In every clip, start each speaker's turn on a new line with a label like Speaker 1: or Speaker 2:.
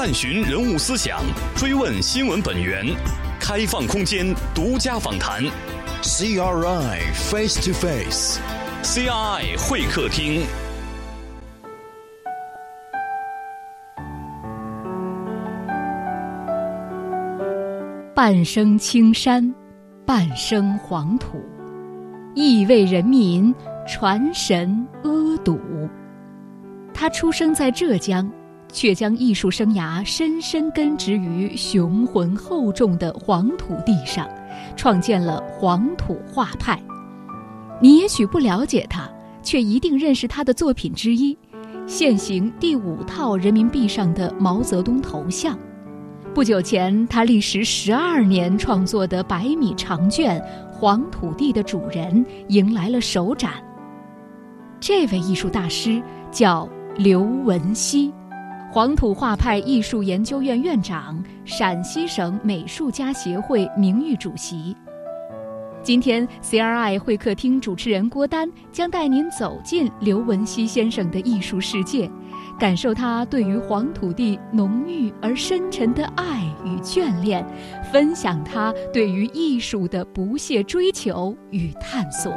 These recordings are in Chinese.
Speaker 1: 探寻人物思想，追问新闻本源，开放空间，独家访谈。
Speaker 2: CRI Face to Face。
Speaker 1: CRI 会客厅。
Speaker 3: 半生青山，半生黄土，亦为人民传神阿堵。他出生在浙江，却将艺术生涯深深根植于雄浑厚重的黄土地上，创建了黄土画派。你也许不了解他，却一定认识他的作品之一——现行第五套人民币上的毛泽东头像。不久前，他历时十二年创作的百米长卷《黄土地的主人》迎来了首展。这位艺术大师叫刘文熙，黄土画派艺术研究院院长，陕西省美术家协会名誉主席。今天，CRI 会客厅主持人郭丹将带您走进刘文熙先生的艺术世界。感受他对于黄土地浓郁而深沉的爱与眷恋，分享他对于艺术的不懈追求与探索。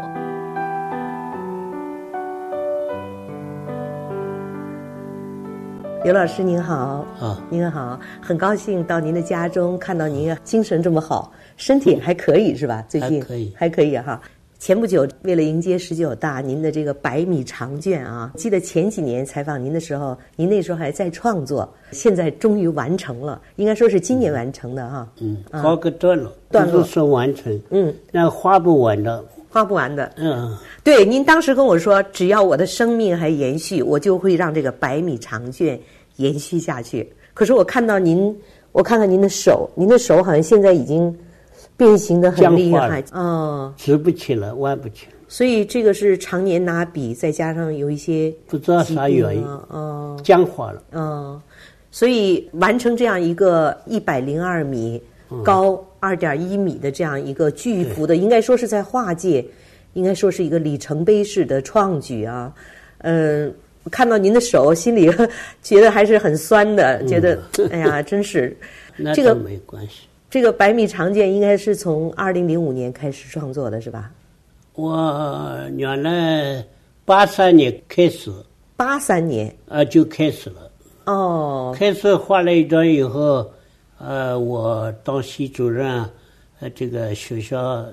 Speaker 4: 刘老师您好，
Speaker 5: 啊，
Speaker 4: 您好，很高兴到您的家中看到您，精神这么好，身体还可以是吧？最近
Speaker 5: 还可以
Speaker 4: 还可以哈。前不久，为了迎接十九大，您的这个百米长卷啊，记得前几年采访您的时候，您那时候还在创作，现在终于完成了，应该说是今年完成的哈。
Speaker 5: 嗯，告个段落，
Speaker 4: 段落
Speaker 5: 是说完成，
Speaker 4: 嗯，
Speaker 5: 那画不完的，
Speaker 4: 画不完的。
Speaker 5: 嗯，
Speaker 4: 对，您当时跟我说，只要我的生命还延续，我就会让这个百米长卷延续下去。可是我看到您，我看看您的手，您的手好像现在已经变形的很厉害。
Speaker 5: 僵化了，
Speaker 4: 哦，
Speaker 5: 直不起来，弯不起来，
Speaker 4: 所以这个是常年拿笔，再加上有一些
Speaker 5: 不知道啥原因，
Speaker 4: 啊，哦，
Speaker 5: 僵化了。
Speaker 4: 嗯，所以完成这样一个一百零二米高二点一米的这样一个巨幅的，应该说是在画界，应该说是一个里程碑式的创举啊。嗯，看到您的手，心里觉得还是很酸的，觉得哎呀，真是
Speaker 5: 那
Speaker 4: 这个
Speaker 5: 没关系。
Speaker 4: 这个百米长卷应该是从二零零五年开始创作的，是吧？
Speaker 5: 我原来八三年开始，
Speaker 4: 八三年
Speaker 5: 啊，就开始了。
Speaker 4: 哦，
Speaker 5: 开始画了一张以后，呃，我当系主任，呃，这个学校，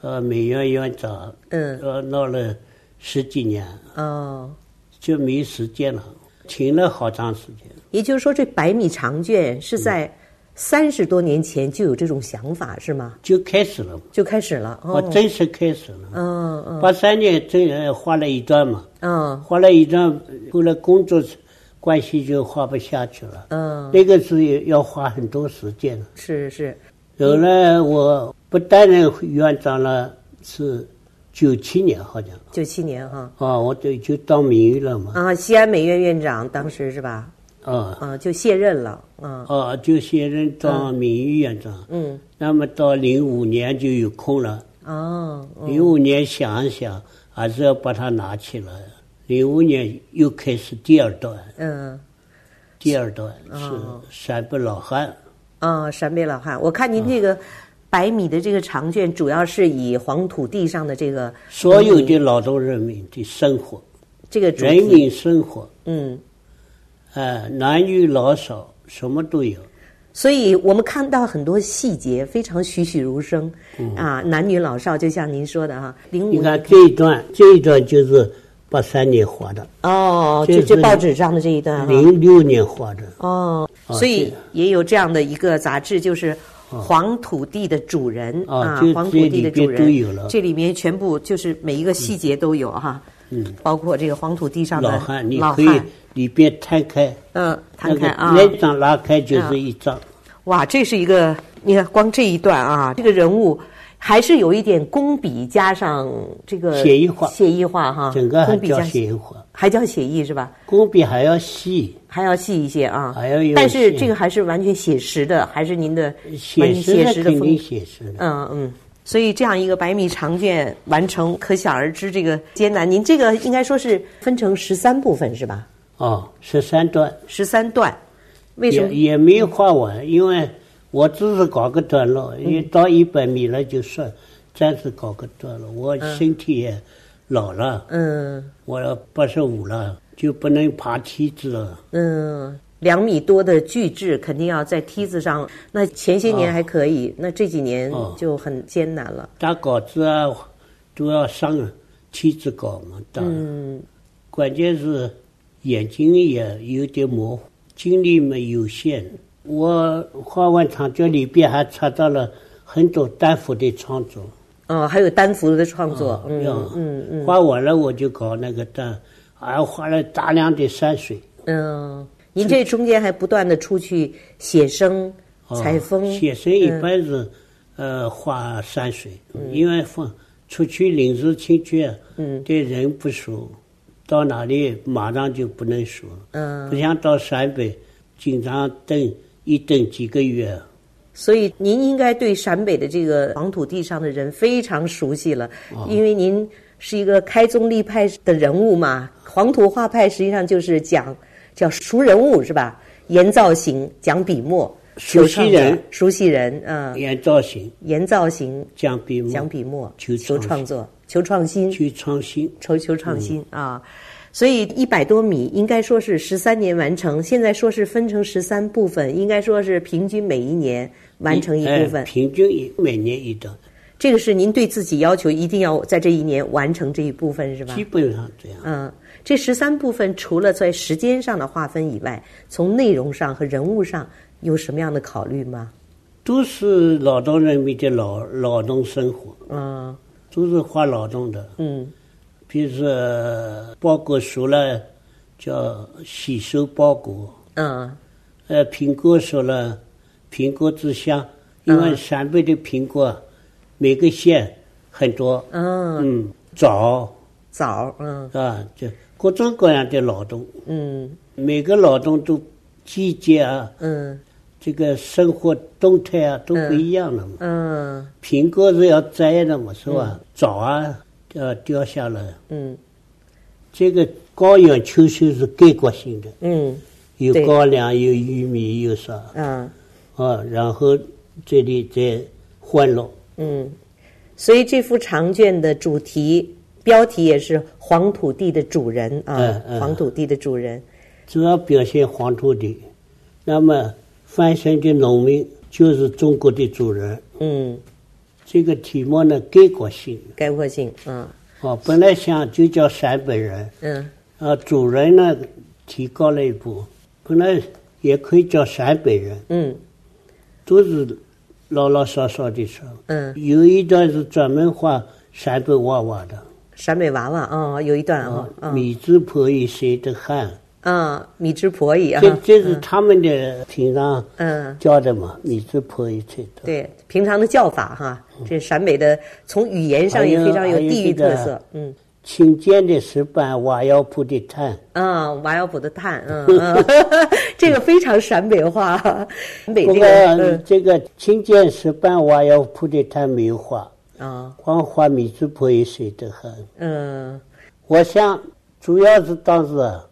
Speaker 5: 呃，美院院长，
Speaker 4: 嗯
Speaker 5: 呃，闹了十几年，
Speaker 4: 哦。
Speaker 5: 就没时间了，停了好长时间。
Speaker 4: 也就是说，这百米长卷是在三十多年前就有这种想法，是吗？
Speaker 5: 就开始了，
Speaker 4: 就开始了。
Speaker 5: 我
Speaker 4: 哦，
Speaker 5: 正式开始了。
Speaker 4: 嗯嗯
Speaker 5: 八三年正呃画了一段嘛，
Speaker 4: 嗯
Speaker 5: 画了一段，后来工作关系就画不下去了。
Speaker 4: 嗯，
Speaker 5: 那个是要花很多时间的。
Speaker 4: 是是，
Speaker 5: 后来我不担任院长了，是九七年好像，
Speaker 4: 九七年哈
Speaker 5: 啊，我就就当名誉了嘛，
Speaker 4: 啊，西安美院院长当时是吧？
Speaker 5: 啊
Speaker 4: 啊，就卸任了。嗯
Speaker 5: 啊，就卸任当名誉院长。
Speaker 4: 嗯
Speaker 5: 那么到零五年就有空了，
Speaker 4: 哦嗯
Speaker 5: 零五年想一想，还是要把它拿起来。零五年又开始第二段，
Speaker 4: 嗯。
Speaker 5: 第二段是
Speaker 4: 哦
Speaker 5: 陕北老汉，
Speaker 4: 啊，陕北老汉，我看您这个百米的这个长卷，主要是以黄土地上的这个
Speaker 5: 所有的劳动人民的生活，
Speaker 4: 这个
Speaker 5: 人，民生活，
Speaker 4: 嗯。
Speaker 5: 哎，男女老少什么都有。
Speaker 4: 所以我们看到很多细节非常栩栩如生，啊，男女老少，就像您说的哈，零五
Speaker 5: 你看这一段，这一段就是八三年画的，
Speaker 4: 哦，
Speaker 5: 这
Speaker 4: 就这报纸上的这一段，
Speaker 5: 零六年画的。
Speaker 4: 哦，
Speaker 5: 啊
Speaker 4: 所以也有这样的一个杂志，就是黄土地的主人
Speaker 5: 啊
Speaker 4: 黄土地的主人。
Speaker 5: 有了，
Speaker 4: 这里面全部就是每一个细节都有哈，
Speaker 5: 嗯，
Speaker 4: 包括这个黄土地上的
Speaker 5: 老汉，你可以，里边摊开，
Speaker 4: 嗯，摊开啊，
Speaker 5: 那个张拉开就是一张。
Speaker 4: 哇，这是一个，你看光这一段啊，这个人物还是有一点工笔加上这个
Speaker 5: 写意画
Speaker 4: 写意画哈，
Speaker 5: 整个还叫
Speaker 4: 工笔加
Speaker 5: 写意画，
Speaker 4: 还叫写意是吧？
Speaker 5: 工笔还要细，
Speaker 4: 还要细一些啊，
Speaker 5: 还要有
Speaker 4: 但是这个还是完全写实的，还是您的
Speaker 5: 写实的
Speaker 4: 风
Speaker 5: 格写实的。
Speaker 4: 嗯嗯。所以这样一个百米长卷完成，可想而知这个艰难。您这个应该说是分成十三部分是吧？
Speaker 5: 哦，十三段，
Speaker 4: 十三段，为什么？
Speaker 5: 也也没画完，因为我只是搞个段落，一到一百米了就算，暂时搞个段落。我身体也老了，
Speaker 4: 嗯
Speaker 5: 我要八十五了，就不能爬梯子了。
Speaker 4: 嗯，两米多的巨制肯定要在梯子上。那前些年还可以，那这几年
Speaker 5: 哦
Speaker 4: 就很艰难了。
Speaker 5: 打稿子啊，都要上梯子搞嘛。打，
Speaker 4: 嗯
Speaker 5: 关键是眼睛也有点模糊，精力嘛有限。我画完长卷里边还插到了很多丹佛的创作。
Speaker 4: 哦，还有丹佛的创作。
Speaker 5: 啊
Speaker 4: 嗯嗯嗯
Speaker 5: 画完了我就搞那个丹，还画了大量的山水。
Speaker 4: 嗯，您这中间还不断的出去写生、
Speaker 5: 啊
Speaker 4: 采风。
Speaker 5: 写生一般是，呃，画山水，因为放出去临时情趣，
Speaker 4: 嗯
Speaker 5: 对人不熟，到哪里马上就不能说，
Speaker 4: 嗯
Speaker 5: 不像到陕北，经常等一等几个月。
Speaker 4: 所以您应该对陕北的这个黄土地上的人非常熟悉了，
Speaker 5: 啊
Speaker 4: 因为您是一个开宗立派的人物嘛。黄土画派实际上就是讲叫熟人物是吧？研造型，讲笔墨，
Speaker 5: 熟悉人
Speaker 4: 熟悉人，嗯，
Speaker 5: 研造型、
Speaker 4: 研造型，
Speaker 5: 讲笔墨、
Speaker 4: 讲笔墨，
Speaker 5: 求
Speaker 4: 求
Speaker 5: 创
Speaker 4: 创作，求创新，
Speaker 5: 求创新。
Speaker 4: 求求创新啊。所以一百多米应该说是十三年完成，现在说是分成十三部分，应该说是平均每一年完成一部分
Speaker 5: 哎。平均一每年一段，
Speaker 4: 这个是您对自己要求，一定要在这一年完成这一部分，是吧
Speaker 5: 基？本上这样。
Speaker 4: 嗯，这十三部分除了在时间上的划分以外，从内容上和人物上有什么样的考虑吗？
Speaker 5: 都是劳动人民的劳劳动生活，
Speaker 4: 嗯
Speaker 5: 都是花劳动的。
Speaker 4: 嗯
Speaker 5: 比如说包裹熟了，叫洗收包裹。
Speaker 4: 嗯。
Speaker 5: 呃，苹果熟了，苹果之乡，因为陕北的苹果啊每个县很多。
Speaker 4: 嗯，
Speaker 5: 嗯，枣。
Speaker 4: 枣嗯。
Speaker 5: 啊，就各种各样的劳动，
Speaker 4: 嗯。
Speaker 5: 每个劳动都季节啊，
Speaker 4: 嗯。
Speaker 5: 这个生活动态啊都不一样了嘛。
Speaker 4: 嗯。
Speaker 5: 苹果是要摘的嘛，是吧？枣啊，要掉下来。
Speaker 4: 嗯
Speaker 5: 这个高原秋收是概括性的，
Speaker 4: 嗯
Speaker 5: 有高粱，有玉米，有啥
Speaker 4: 嗯
Speaker 5: 啊？然后这里再欢乐，
Speaker 4: 嗯，所以这幅长卷的主题标题也是“黄土地的主人”啊
Speaker 5: 嗯，嗯
Speaker 4: 黄土地的主人。
Speaker 5: 主要表现黄土地。那么翻身的农民就是中国的主人。
Speaker 4: 嗯，
Speaker 5: 这个题目呢，概括性。
Speaker 4: 概括性，嗯。
Speaker 5: 哦，本来想就叫陕北人，
Speaker 4: 嗯。
Speaker 5: 啊，主人呢提高了一步，本来也可以叫陕北人，
Speaker 4: 嗯。
Speaker 5: 都是老老少少的说。
Speaker 4: 嗯，
Speaker 5: 有一段是专门画陕北娃娃的，
Speaker 4: 陕北娃娃啊，有一段啊，嗯。
Speaker 5: 米之婆姨谁的汉，
Speaker 4: 啊，米之婆姨啊，
Speaker 5: 这这是他们的平常
Speaker 4: 嗯，
Speaker 5: 叫的嘛，米之婆姨最多。
Speaker 4: 对，平常的叫法哈，这陕北的从语言上也非常有地域特色，嗯。
Speaker 5: 青涧的石板，瓦窑铺的炭，
Speaker 4: 嗯，瓦窑铺的炭，嗯 嗯，这个非常陕北话，陕北
Speaker 5: 不过
Speaker 4: 这个，嗯。
Speaker 5: 这个青涧石板，瓦窑铺的炭没有画，
Speaker 4: 啊，
Speaker 5: 光画米之婆姨水得很。
Speaker 4: 嗯。
Speaker 5: 我想主要是当时啊，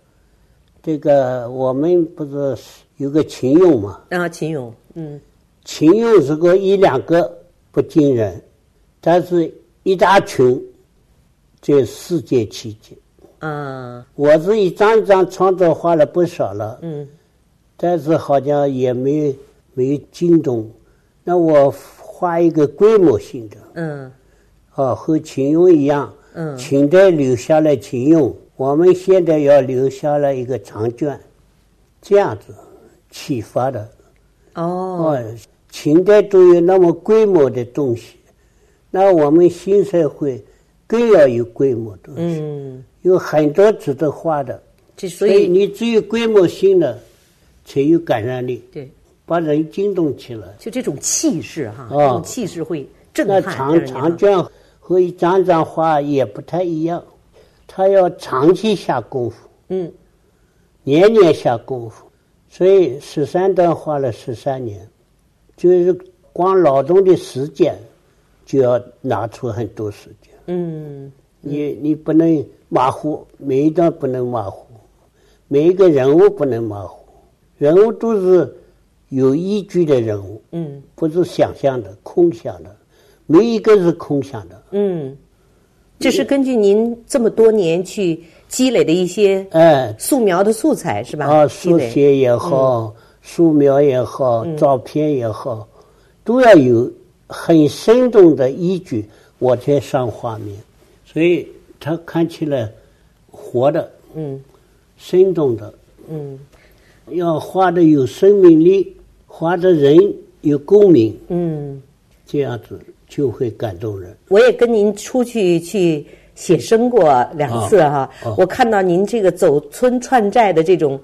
Speaker 5: 这个我们不是有个秦俑嘛？
Speaker 4: 啊，秦俑，嗯
Speaker 5: 秦俑如果一两个不惊人，但是一大群，这世界奇迹。
Speaker 4: 啊，
Speaker 5: 我是一张一张创作画了不少了，
Speaker 4: 嗯
Speaker 5: 但是好像也没没有惊动。那我画一个规模性的，
Speaker 4: 嗯
Speaker 5: 啊，和秦俑一样，
Speaker 4: 嗯
Speaker 5: 秦代留下来秦俑，我们现在要留下了一个长卷，这样子启发的。
Speaker 4: 哦，
Speaker 5: 哦，秦代都有那么规模的东西，那我们新社会更要有规模东西，
Speaker 4: 嗯，
Speaker 5: 有很多值得画的。
Speaker 4: 这所以
Speaker 5: 你只有规模性的，才有感染力，
Speaker 4: 对，
Speaker 5: 把人惊动起来。
Speaker 4: 就这种气势哈，
Speaker 5: 哦
Speaker 4: 这种气势会震
Speaker 5: 那长长卷和一张张画也不太一样，他要长期下功夫，
Speaker 4: 嗯。
Speaker 5: 年年下功夫，所以十三段花了十三年，就是光劳动的时间就要拿出很多时间。
Speaker 4: 嗯。
Speaker 5: 你你不能马虎，每一段不能马虎，每一个人物不能马虎，人物都是有依据的人物，
Speaker 4: 嗯。
Speaker 5: 不是想象的、空想的，没一个是空想的。
Speaker 4: 嗯，这是根据您这么多年去积累的一些
Speaker 5: 哎，
Speaker 4: 素描的素材是吧？
Speaker 5: 啊，书写也好，素描也好，照片也好，都要有很生动的依据，我才上画面，所以它看起来活的、
Speaker 4: 嗯。
Speaker 5: 生动的，
Speaker 4: 嗯。
Speaker 5: 要画的有生命力，画的人有共鸣，
Speaker 4: 嗯，
Speaker 5: 这样子就会感动人。
Speaker 4: 我也跟您出去去写生过两次哈，
Speaker 5: 哦
Speaker 4: 我看到您这个走村串寨的这种。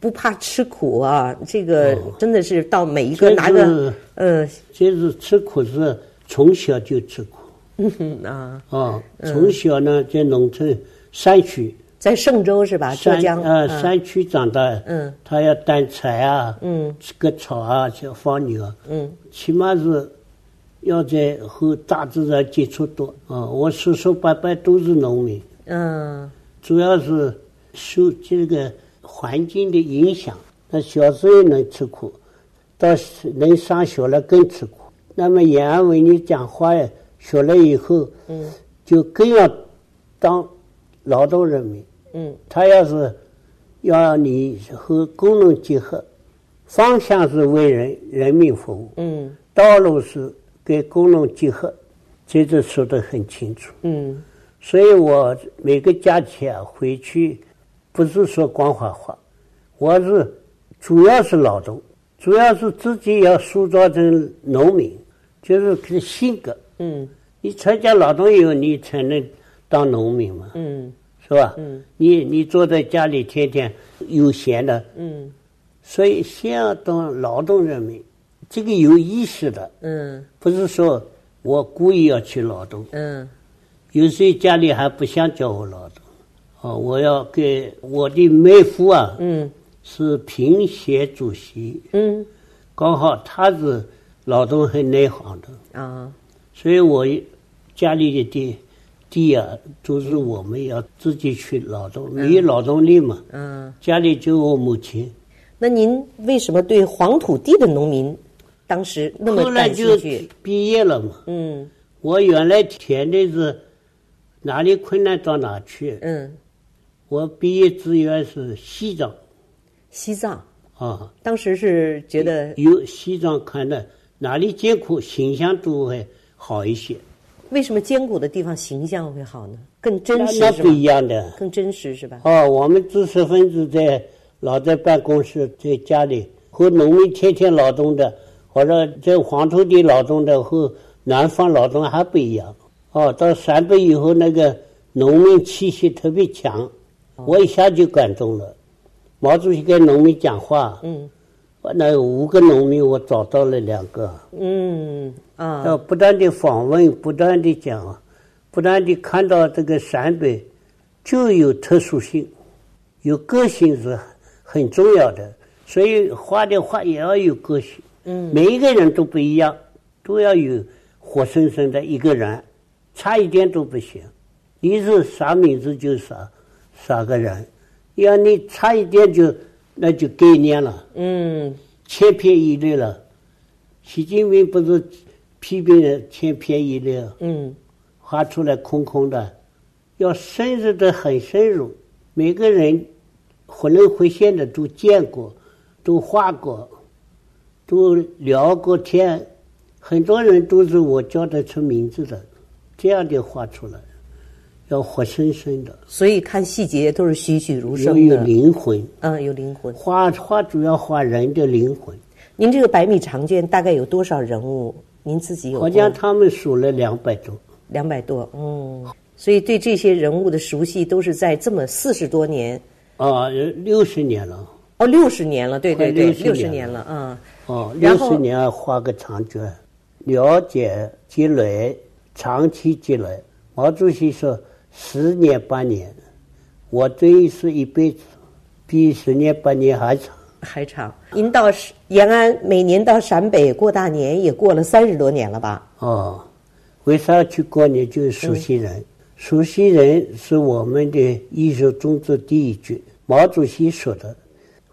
Speaker 4: 不怕吃苦啊！这个真的是到每一个拿个
Speaker 5: 是
Speaker 4: 嗯
Speaker 5: 这是吃苦是从小就吃苦
Speaker 4: 嗯 啊，
Speaker 5: 啊，从小呢在农村山区。
Speaker 4: 在嵊州是吧？浙
Speaker 5: 山
Speaker 4: 江
Speaker 5: 呃
Speaker 4: 嗯
Speaker 5: 山区长大，
Speaker 4: 嗯，
Speaker 5: 他要担柴啊，
Speaker 4: 嗯，
Speaker 5: 割草啊，像放牛啊，
Speaker 4: 嗯
Speaker 5: 起码是要在和大自然接触多啊。我叔叔伯伯都是农民，
Speaker 4: 嗯
Speaker 5: 主要是受这个环境的影响。那小时候能吃苦，到是能上学了更吃苦。那么延安为你讲话呀，学了以后，
Speaker 4: 嗯
Speaker 5: 就更要当劳动人民。
Speaker 4: 嗯
Speaker 5: 他要是要你和工农结合，方向是为人人民服务，
Speaker 4: 嗯
Speaker 5: 道路是给工农结合，这个说得很清楚。
Speaker 4: 嗯
Speaker 5: 所以我每个假期啊回去，不是说光画画，我是主要是劳动，主要是自己要塑造成农民，就是个性格。
Speaker 4: 嗯
Speaker 5: 你参加劳动以后，你才能当农民嘛，
Speaker 4: 嗯
Speaker 5: 是吧？
Speaker 4: 嗯
Speaker 5: 你你坐在家里天天悠闲的，
Speaker 4: 嗯
Speaker 5: 所以先要当劳动人民，这个有意识的，
Speaker 4: 嗯。
Speaker 5: 不是说我故意要去劳动。
Speaker 4: 嗯。
Speaker 5: 有时候家里还不想叫我劳动，哦，我要给我的妹夫啊，
Speaker 4: 嗯。
Speaker 5: 是评协主席，
Speaker 4: 嗯。
Speaker 5: 刚好他是劳动很内行的，
Speaker 4: 啊。
Speaker 5: 所以我家里的地地啊，都是我们要自己去劳动，没有劳动力嘛。
Speaker 4: 嗯，
Speaker 5: 家里就我母亲，
Speaker 4: 那您为什么对黄土地的农民当时那么感
Speaker 5: 后来就
Speaker 4: 兴趣？
Speaker 5: 毕业了嘛。
Speaker 4: 嗯
Speaker 5: 我原来填的是哪里困难到哪去，
Speaker 4: 嗯，
Speaker 5: 我毕业志愿是西藏
Speaker 4: 西藏
Speaker 5: 啊。
Speaker 4: 当时是觉得
Speaker 5: 有西藏看的哪里艰苦，形象都会好一些。
Speaker 4: 为什么艰苦的地方形象会好呢？更真
Speaker 5: 实那不？一样的。
Speaker 4: 更真实是吧？
Speaker 5: 哦，我们知识分子在老在办公室，在家里和农民天天劳动的，或者这黄土地劳动的和南方劳动还不一样。哦，到陕北以后，那个农民气息特别强，我一下就感动了。毛主席跟农民讲话，
Speaker 4: 嗯
Speaker 5: 那五个农民我找到了两个。
Speaker 4: 嗯啊
Speaker 5: 要不断的访问，不断的讲，不断的看到这个陕北就有特殊性，有个性是很重要的，所以画的画也要有个性。
Speaker 4: 嗯
Speaker 5: 每一个人都不一样，都要有活生生的一个人，差一点都不行。你是啥名字就啥啥个人，要你差一点就那就概念了。
Speaker 4: 嗯
Speaker 5: 千篇一律了。习近平不是批评人千篇一律，
Speaker 4: 嗯
Speaker 5: 画出来空空的，要深入的很深入。每个人活灵活现的都见过，都画过，都聊过天，很多人都是我叫得出名字的，这样的画出来，要活生生的，
Speaker 4: 所以看细节都是栩栩如生的，
Speaker 5: 灵魂。
Speaker 4: 嗯，有灵魂。
Speaker 5: 画画主要画人的灵魂。
Speaker 4: 您这个百米长卷大概有多少人物？您自己有
Speaker 5: 好像他们数了两百多。
Speaker 4: 两百多，嗯，所以对这些人物的熟悉都是在这么四十多年，
Speaker 5: 啊，六十年了，
Speaker 4: 哦，六十年了，对对对，六十
Speaker 5: 年
Speaker 4: 年了，嗯，
Speaker 5: 哦，六十年画个长卷，了解积累，长期积累。毛主席说十年八年，我这一是一辈子，比十年八年还长。
Speaker 4: 还长。您到延安，每年到陕北过大年也过了三十多年了吧？
Speaker 5: 哦，为啥要去过年？就是熟悉人，熟悉人是我们的艺术宗旨第一句。毛主席说的，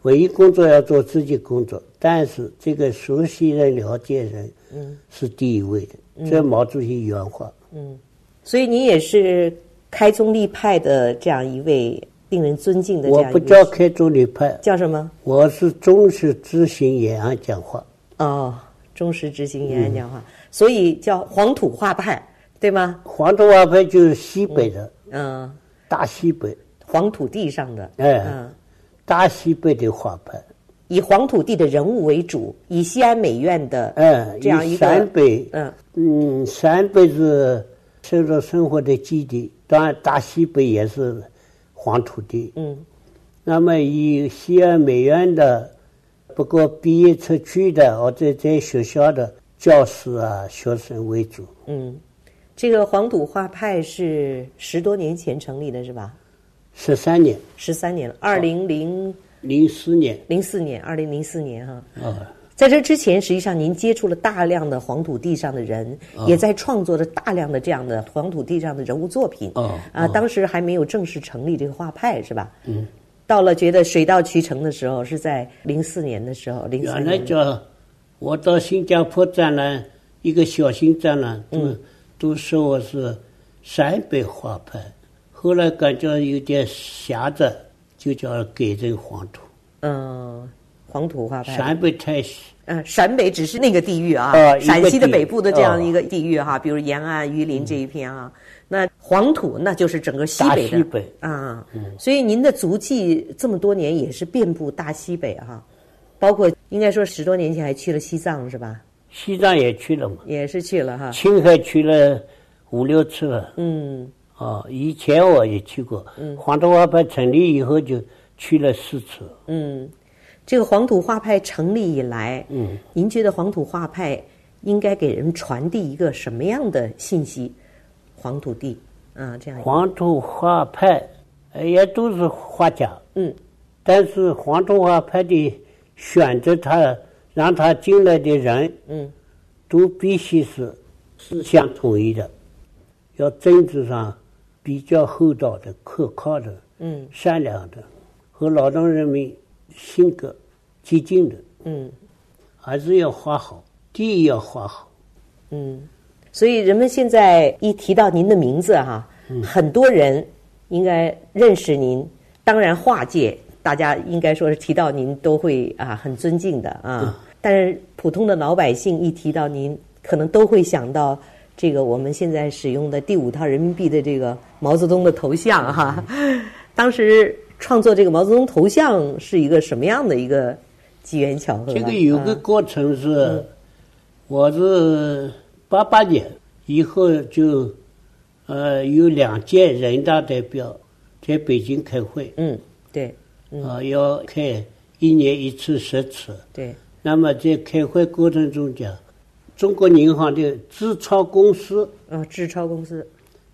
Speaker 5: 文艺工作要做自己工作，但是这个熟悉人、了解人，嗯，是第一位的。这毛主席原话。
Speaker 4: 嗯，所以你也是开宗立派的这样一位令人尊敬的这
Speaker 5: 我不
Speaker 4: 样一位
Speaker 5: 叫开宗立派，
Speaker 4: 叫什么？
Speaker 5: 我是忠实执行延安讲话。
Speaker 4: 哦，忠实执行延安讲话，所以叫黄土画派，对吗？
Speaker 5: 黄土画派就是西北的，
Speaker 4: 嗯，
Speaker 5: 大西北，
Speaker 4: 黄土地上的，
Speaker 5: 哎。
Speaker 4: 嗯，
Speaker 5: 大西北的画派。
Speaker 4: 以黄土地的人物为主，以西安美院的
Speaker 5: 嗯，以
Speaker 4: 这样一个
Speaker 5: 陕北，
Speaker 4: 嗯
Speaker 5: 嗯，陕北是受到生活的基地，当然大西北也是黄土地。
Speaker 4: 嗯
Speaker 5: 那么以西安美院的，不过毕业出去的或者在学校的教师啊、学生为主。
Speaker 4: 嗯，这个黄土画派是十多年前成立的，是吧？
Speaker 5: 十三年，
Speaker 4: 十三年了，二零零
Speaker 5: 零四年
Speaker 4: 零四年，二零零四年哈。
Speaker 5: 啊，
Speaker 4: 在这之前，实际上您接触了大量的黄土地上的人，也在创作着大量的这样的黄土地上的人物作品。
Speaker 5: 哦
Speaker 4: 啊，当时还没有正式成立这个画派，是吧？嗯。到了觉得水到渠成的时候，是在零四年的时候，
Speaker 5: 原来
Speaker 4: 年。
Speaker 5: 叫我到新加坡展览，一个小型展览，都、都说我是陕北画派，后来感觉有点狭窄，就叫改成黄土。
Speaker 4: 嗯，黄土画派。
Speaker 5: 陕北太细，
Speaker 4: 嗯，陕北只是那个地域啊，陕西的北部的这样
Speaker 5: 啊
Speaker 4: 一个地域哈，比如延安、榆林这一片啊。那黄土那就是整个西北的
Speaker 5: 大西北
Speaker 4: 啊，所以您的足迹这么多年也是遍布大西北哈、包括应该说十多年前还去了西藏是吧？
Speaker 5: 西藏也去了嘛，
Speaker 4: 也是去了哈。
Speaker 5: 青海去了五六次了。
Speaker 4: 嗯
Speaker 5: 啊，以前我也去过。嗯，黄土画派成立以后就去了四次。
Speaker 4: 嗯，这个黄土画派成立以来，
Speaker 5: 嗯，
Speaker 4: 您觉得黄土画派应该给人传递一个什么样的信息？黄土地啊，这样
Speaker 5: 黄土画派，呃也都是画家。
Speaker 4: 嗯
Speaker 5: 但是黄土画派的选择他让他进来的人，
Speaker 4: 嗯
Speaker 5: 都必须是思想统一的，要政治上比较厚道的、可靠的、
Speaker 4: 嗯
Speaker 5: 善良的，和劳动人民性格接近的，
Speaker 4: 嗯
Speaker 5: 还是要画好，地要画好。
Speaker 4: 嗯，所以人们现在一提到您的名字哈、很多人应该认识您。当然，画界大家应该说是提到您都会啊很尊敬的啊。但是普通的老百姓一提到您，可能都会想到这个我们现在使用的第五套人民币的这个毛泽东的头像哈、当时创作这个毛泽东头像是一个什么样的一个机缘巧合啊？
Speaker 5: 这个有个过程是，我是八八年以后就，呃，有两届人大代表在北京开会，
Speaker 4: 嗯，对
Speaker 5: 啊、要开一年一次十次。
Speaker 4: 对，
Speaker 5: 那么在开会过程中讲，中国银行的自超公司
Speaker 4: 啊，志超公司，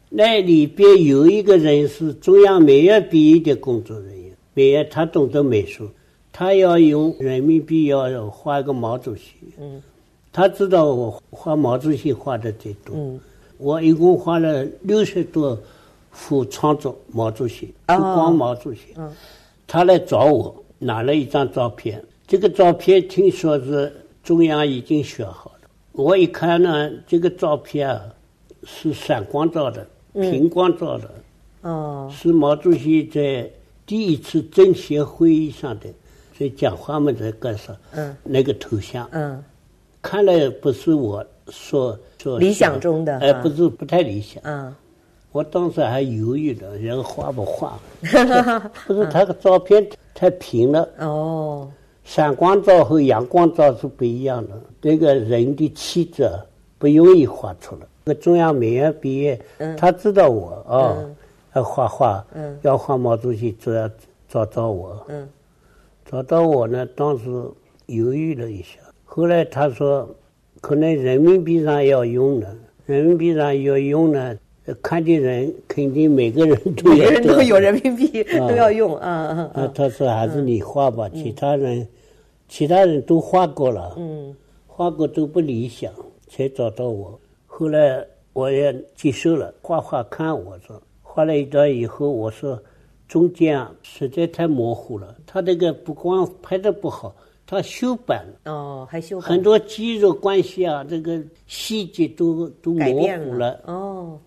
Speaker 5: 那里边有一个人是中央美院毕业的工作人员，美院他懂得美术，他要用人民币要画一个毛主席。
Speaker 4: 嗯
Speaker 5: 他知道我画毛主席画的最多，
Speaker 4: 嗯
Speaker 5: 我一共画了六十多幅创作毛主席，
Speaker 4: 哦
Speaker 5: 就光毛主席。
Speaker 4: 嗯
Speaker 5: 他来找我，拿了一张照片。这个照片听说是中央已经选好了。我一看呢，这个照片啊是闪光照的，平光照的，
Speaker 4: 哦，
Speaker 5: 是毛主席在第一次政协会议上的在讲话嘛，在干啥？
Speaker 4: 嗯。
Speaker 5: 那个头像，
Speaker 4: 嗯。
Speaker 5: 看来不是我说说
Speaker 4: 理想中的
Speaker 5: 哎，
Speaker 4: 哈。
Speaker 5: 不是不太理想。
Speaker 4: 嗯。
Speaker 5: 我当时还犹豫了，人画不画？不是他的照片太平了，
Speaker 4: 哦，
Speaker 5: 闪光照和阳光照是不一样的。这个人的气质啊不容易画出来。这个中央美院毕业，他知道我啊，要画画，
Speaker 4: 嗯。
Speaker 5: 要画毛主席，就要找找我。
Speaker 4: 嗯。
Speaker 5: 找到我呢，当时犹豫了一下，后来他说，可能人民币上要用呢，人民币上要用呢，呃看的人肯定每个人都
Speaker 4: 每
Speaker 5: 要
Speaker 4: 个人都有人民币
Speaker 5: 啊。
Speaker 4: 都要用啊啊
Speaker 5: 啊。
Speaker 4: 啊，，
Speaker 5: 他说还是你画吧，其他人，其他人都画过了，
Speaker 4: 嗯
Speaker 5: 画过都不理想，才找到我。后来我也接受了，画画看我说，画了一段以后，我说中间啊实在太模糊了。他这个不光拍的不好，他修版
Speaker 4: 哦，还修版
Speaker 5: 很多肌肉关系啊，这个细节都都模糊了。
Speaker 4: 哦，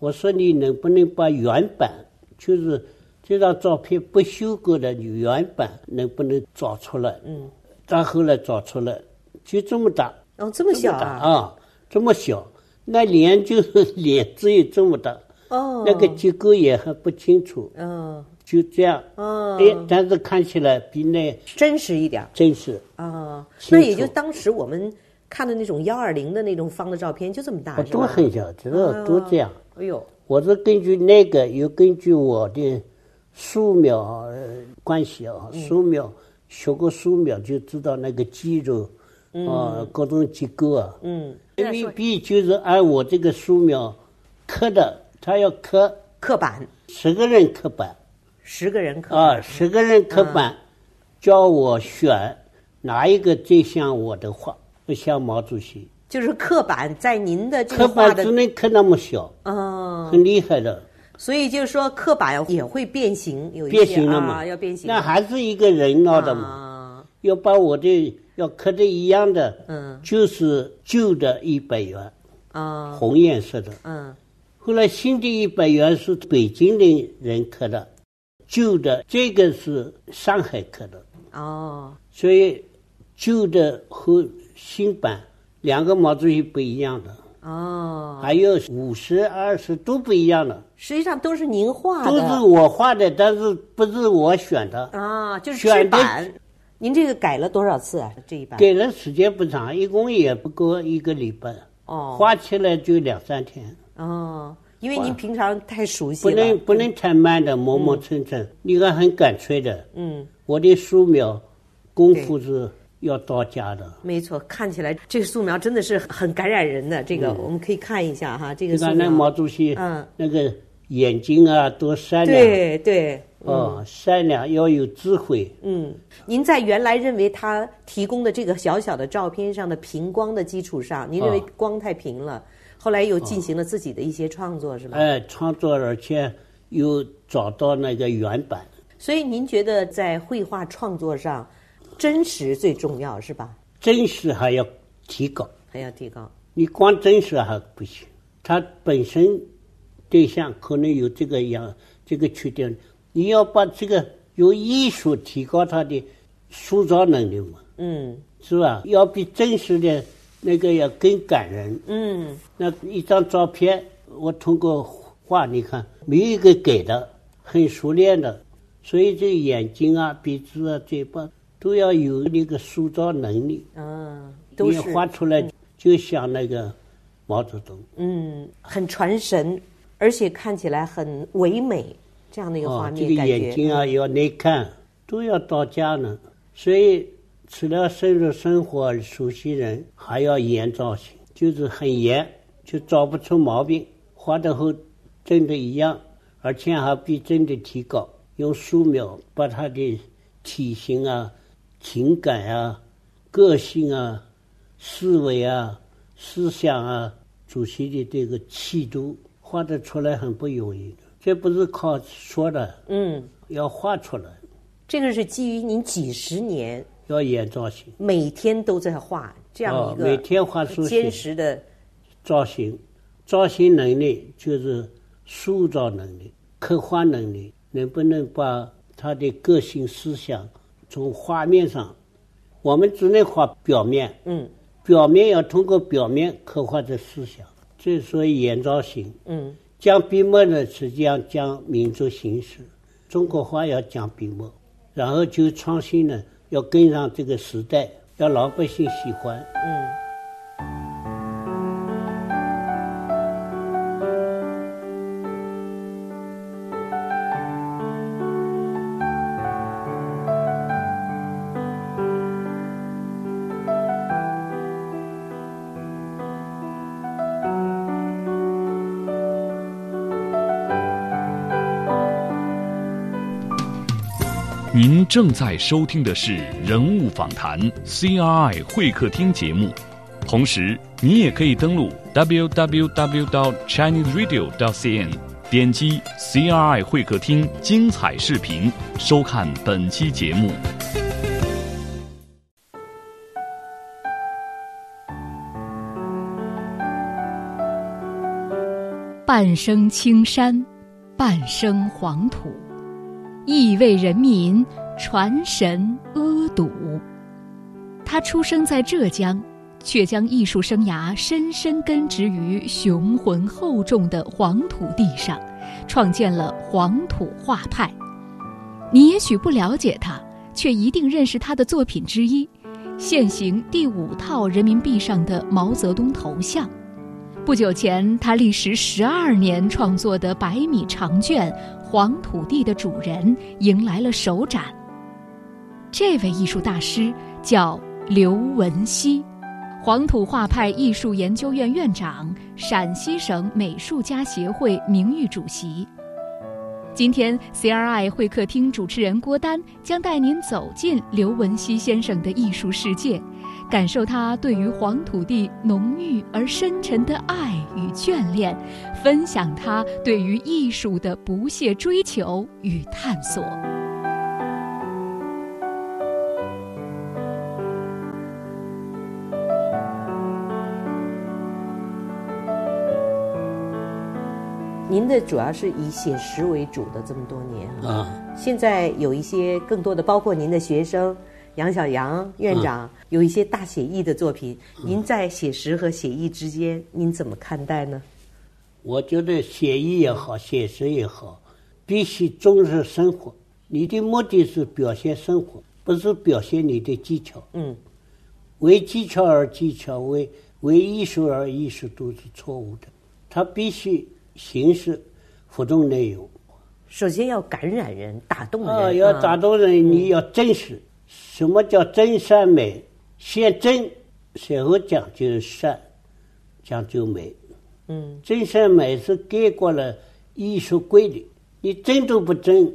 Speaker 5: 我说你能不能把原版，就是这张照片不修过的原版，能不能找出来？嗯，到后来找出来，就这么大，
Speaker 4: 哦，这么小啊？
Speaker 5: 啊，这么小，那脸就是脸只有这么大，
Speaker 4: 哦，
Speaker 5: 那个结构也还不清楚，
Speaker 4: 嗯
Speaker 5: 就这样。
Speaker 4: 哦，
Speaker 5: 哎，但是看起来比那
Speaker 4: 真实一点
Speaker 5: 真实。
Speaker 4: 啊。
Speaker 5: 清
Speaker 4: 那也就当时我们看的那种幺二零的那种方的照片，就这么大，
Speaker 5: 都？很小，知道都这样。
Speaker 4: 哎呦，
Speaker 5: 我是根据那个，又根据我的素描呃关系啊，
Speaker 4: 嗯
Speaker 5: 素描学过素描就知道那个肌肉啊各种结构啊。
Speaker 4: 嗯，
Speaker 5: 未必就是按我这个素描刻的，他要刻。
Speaker 4: 刻板，
Speaker 5: 十个人刻板。
Speaker 4: 十个人刻。
Speaker 5: 啊，十个人刻板，叫我选哪一个最像我的画，不像毛主席。
Speaker 4: 就是刻板在您的这
Speaker 5: 刻板只，能刻那么小，
Speaker 4: 嗯，
Speaker 5: 很厉害的。
Speaker 4: 所以就是说刻板也会变形，有一些
Speaker 5: 变形了嘛？
Speaker 4: 啊，要变形，
Speaker 5: 那还是一个人闹的嘛？
Speaker 4: 啊，
Speaker 5: 要把我的要刻的一样的，
Speaker 4: 嗯。
Speaker 5: 就是旧的一百元，
Speaker 4: 啊，
Speaker 5: 红颜色的。
Speaker 4: 嗯。
Speaker 5: 后来新的一百元是北京的人刻的，旧的这个是上海刻的，
Speaker 4: 哦，
Speaker 5: 所以旧的和新版两个毛主席不一样的，
Speaker 4: 哦，
Speaker 5: 还有五十、二十都不一样的，
Speaker 4: 实际上都是您画的
Speaker 5: 都是我画的，但是不是我选的。
Speaker 4: 啊，就是
Speaker 5: 选的
Speaker 4: 版。您这个改了多少次啊？这一版
Speaker 5: 改了时间不长，一共也不过一个礼拜，
Speaker 4: 哦
Speaker 5: 画起来就两三天，
Speaker 4: 哦，因为您平常太熟悉了不，
Speaker 5: 能不能太慢的磨磨蹭蹭，你看很干脆的。
Speaker 4: 嗯，
Speaker 5: 我的素描功夫是要到家的。
Speaker 4: 没错，看起来这个素描真的是很感染人的。这个我们可以看一下哈，这个素
Speaker 5: 你看那毛，主席，
Speaker 4: 嗯
Speaker 5: 那个眼睛啊多善良，
Speaker 4: 对对，
Speaker 5: 哦，善良要有智慧。
Speaker 4: 嗯，您在原来认为他提供的这个小小的照片上的平光的基础上，您认为
Speaker 5: 啊
Speaker 4: 光太平了，后来又进行了自己的一些创作，是吧？
Speaker 5: 哎，创作而且又找到那个原版，
Speaker 4: 所以您觉得在绘画创作上，真实最重要是吧？
Speaker 5: 真实还要提高。
Speaker 4: 还要提高。
Speaker 5: 你光真实还不行，它本身对象可能有这个样这个缺点，你要把这个用艺术提高他的塑造能力嘛，
Speaker 4: 嗯
Speaker 5: 是吧？要比真实的那个要更感人。
Speaker 4: 嗯
Speaker 5: 那一张照片，我通过画，你看没有一个给的，很熟练的，所以这眼睛啊、鼻子啊、嘴巴都要有那个塑造能力。
Speaker 4: 嗯，都
Speaker 5: 你
Speaker 4: 是
Speaker 5: 画出来就像那个毛泽东。
Speaker 4: 嗯很传神，而且看起来很唯美，这样的一个画
Speaker 5: 哦，
Speaker 4: 面，
Speaker 5: 这个眼睛啊要耐看，都要到家呢。所以除了深入生活熟悉人，还要严造型，就是很严，就找不出毛病，画的和真的一样，而且还比真的提高。用素描把他的体型啊、情感啊、个性啊、思维啊、思想啊、主席的这个气度画得出来很不容易的，这不是靠说的，
Speaker 4: 嗯，
Speaker 5: 要画出来，
Speaker 4: 这个是基于您几十年
Speaker 5: 要演造型。
Speaker 4: 每天都在画这样一个
Speaker 5: 哦每天画速写
Speaker 4: 坚实的，
Speaker 5: 造型，造型能力就是塑造能力、刻画能力，能不能把他的个性思想从画面上，我们只能画表面，
Speaker 4: 嗯。
Speaker 5: 表面要通过表面刻画的思想，这所以严造型。
Speaker 4: 嗯
Speaker 5: 讲笔墨呢，实际上讲民族形式。中国画要讲笔墨，然后就创新呢，要跟上这个时代，要老百姓喜欢。
Speaker 4: 嗯。
Speaker 1: 正在收听的是《人物访谈》CRI 会客厅节目，同时你也可以登录 www.chineseradio.cn 点击 CRI 会客厅精彩视频，收看本期节目。
Speaker 3: 半生青山，半生黄土，亦为人民传神阿堵。他出生在浙江。却将艺术生涯深深根植于雄浑厚重的黄土地上，创建了黄土画派。你也许不了解他，却一定认识他的作品之一——现行第五套人民币上的毛泽东头像。不久前，他历时十二年创作的百米长卷《黄土地的主人》迎来了首展。这位艺术大师叫刘文熙。黄土画派艺术研究院院长、陕西省美术家协会名誉主席。今天，CRI 会客厅主持人郭丹将带您走进刘文熙先生的艺术世界，感受他对于黄土地浓郁而深沉的爱与眷恋，分享他对于艺术的不懈追求与探索。
Speaker 4: 您的主要是以写实为主的这么多年啊，现在有一些更多的，包括您的学生杨小杨院长，有一些大写意的作品。您在写实和写意之间，您怎么看待呢？
Speaker 5: 我觉得写意也好，写实也好，必须重视生活。你的目的是表现生活，不是表现你的技巧。嗯，为技巧而技巧，为为艺术而艺术，都是错误的。他必须。形式，活动内容。
Speaker 4: 首先要感染人，打动人。
Speaker 5: 啊，要打动人，你要真实。什么叫真善美？先真，然后讲究善，讲究美。嗯，真善美是盖过了艺术规律。你真都不真，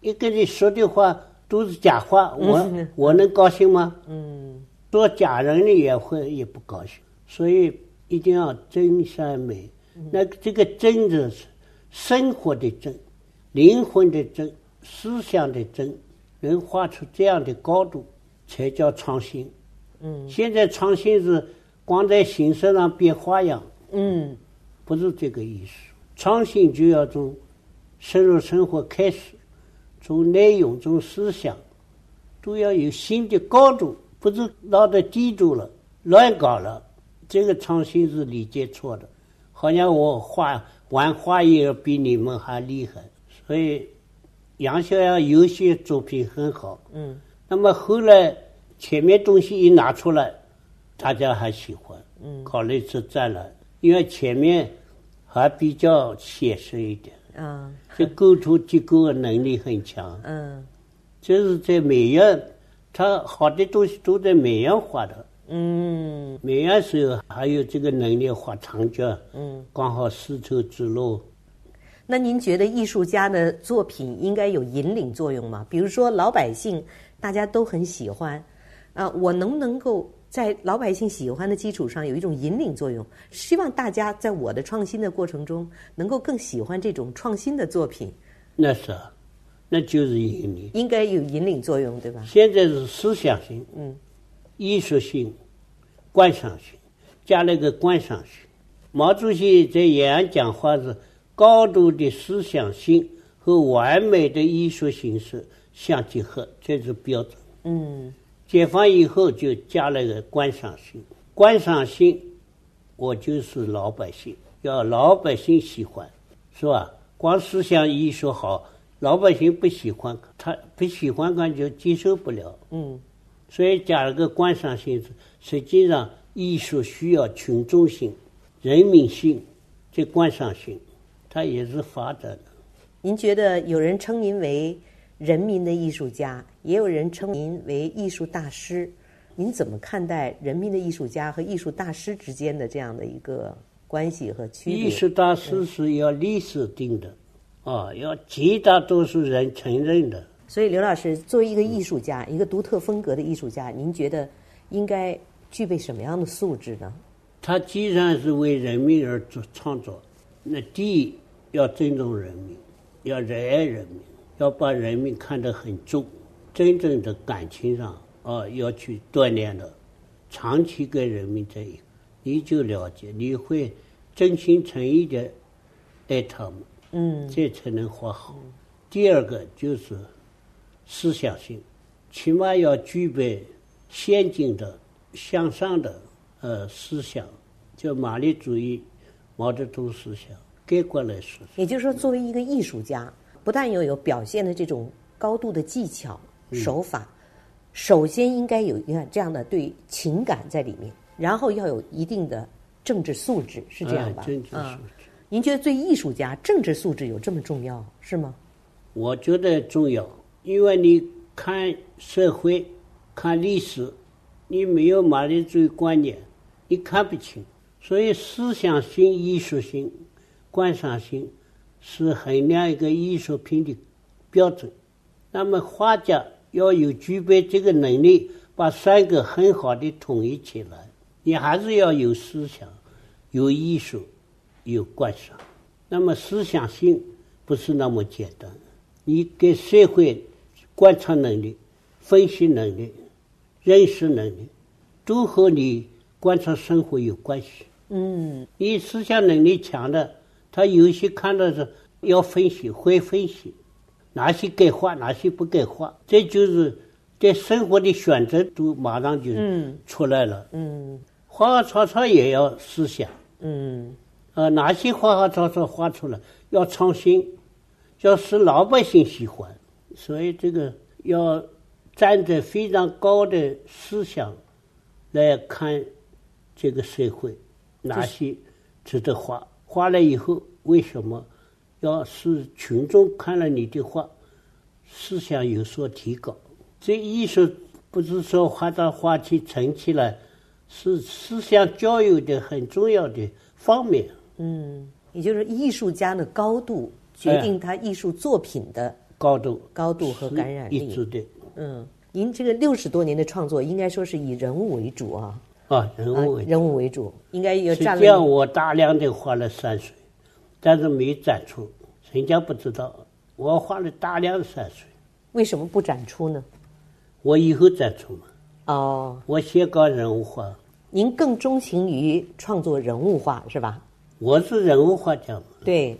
Speaker 5: 一个人说的话都是假话，我我能高兴吗？嗯，做假人的也会也不高兴。所以一定要真善美。那这个真字是生活的真，灵魂的真，思想的真，能画出这样的高度，才叫创新。嗯，现在创新是光在形式上变花样。嗯，不是这个意思。创新就要从深入生活开始，从内容、从思想，都要有新的高度，不是老在低度了，乱搞了。这个创新是理解错的。好像我画玩画艺比你们还厉害，所以杨逍遥有些作品很好。嗯，那么后来前面东西一拿出来，大家还喜欢。嗯，考虑是展览，因为前面还比较写实一点。嗯，这构图结构能力很强。嗯，就是在美院，他好的东西都在美院画的。嗯，美院时候还有这个能力画长卷，嗯，刚好丝绸之路。
Speaker 4: 那您觉得艺术家的作品应该有引领作用吗？比如说老百姓大家都很喜欢，啊，我能不能够在老百姓喜欢的基础上有一种引领作用？希望大家在我的创新的过程中能够更喜欢这种创新的作品。
Speaker 5: 那是，那就是引领。
Speaker 4: 应该有引领作用，对吧？
Speaker 5: 现在是思想性，嗯，艺术性。观赏性，加了个观赏性。毛主席在延安讲话是高度的思想性和完美的艺术形式相结合，这是标准。嗯，解放以后就加了个观赏性。观赏性，我就是老百姓，要老百姓喜欢，是吧？光思想艺术好，老百姓不喜欢，他不喜欢，感觉接受不了。嗯。所以加了个观赏性，实际上艺术需要群众性、人民性，这观赏性，它也是发展的。
Speaker 4: 您觉得有人称您为人民的艺术家，也有人称您为艺术大师，您怎么看待人民的艺术家和艺术大师之间的这样的一个关系和区别？
Speaker 5: 艺术大师是要历史定的，啊，要绝大多数人承认的。
Speaker 4: 所以，刘老师作为一个艺术家，一个独特风格的艺术家，您觉得应该具备什么样的素质呢？
Speaker 5: 他既然是为人民而做创作，那第一要尊重人民，要热爱人民，要把人民看得很重，真正的感情上啊要去锻炼的，长期跟人民在一，你就了解，你会真心诚意的爱他们，
Speaker 4: 嗯
Speaker 5: 这才能活好。第二个就是思想性，起码要具备先进的、向上的呃思想，叫马列主义、毛泽东思想。概括来说，
Speaker 4: 也就是说，作为一个艺术家，不但要有表现的这种高度的技巧、手法，首先应该有你看这样的对情感在里面，然后要有一定的政治素质，是这样吧？
Speaker 5: 哎政治素
Speaker 4: 啊
Speaker 5: 质。
Speaker 4: 您觉得对艺术家政治素质有这么重要是吗？
Speaker 5: 我觉得重要，因为你看社会、看历史，你没有马列主义观念，你看不清。所以，思想性、艺术性、观赏性是衡量一个艺术品的标准。那么，画家要有具备这个能力，把三个很好的统一起来。你还是要有思想、有艺术、有观赏。那么，思想性不是那么简单。你跟社会观察能力、分析能力、认识能力，都和你观察生活有关系。
Speaker 4: 嗯。
Speaker 5: 你思想能力强的，他有些看到是要分析，会分析，哪些该画，哪些不该画，这就是对生活的选择都马上就
Speaker 4: 嗯。
Speaker 5: 出来了。
Speaker 4: 嗯。
Speaker 5: 花花草草也要思想，
Speaker 4: 嗯。
Speaker 5: 呃，哪些花花草草画出来要创新，要使老百姓喜欢，所以这个要站在非常高的思想来看这个社会，哪些值得画，画了以后为什么要使群众看了你的画，思想有所提高？这艺术不是说画到画去成起来，是思想教育的很重要的方面。
Speaker 4: 嗯，也就是艺术家的高度决定他艺术作品的
Speaker 5: 高度
Speaker 4: 高度和感染力。
Speaker 5: 一致的
Speaker 4: 嗯，您这个六十多年的创作，应该说是以人物为主啊，
Speaker 5: 啊，人
Speaker 4: 啊
Speaker 5: 物为主。
Speaker 4: 人物为主，应该有
Speaker 5: 实
Speaker 4: 占
Speaker 5: 际上。我大量的画了山水，但是没展出，人家不知道。我画了大量的山水，
Speaker 4: 为什么不展出呢？
Speaker 5: 我以后展出嘛。
Speaker 4: 哦，
Speaker 5: 我先搞人物画，
Speaker 4: 您更钟情于创作人物画是吧？
Speaker 5: 我是人物画家嘛。
Speaker 4: 对。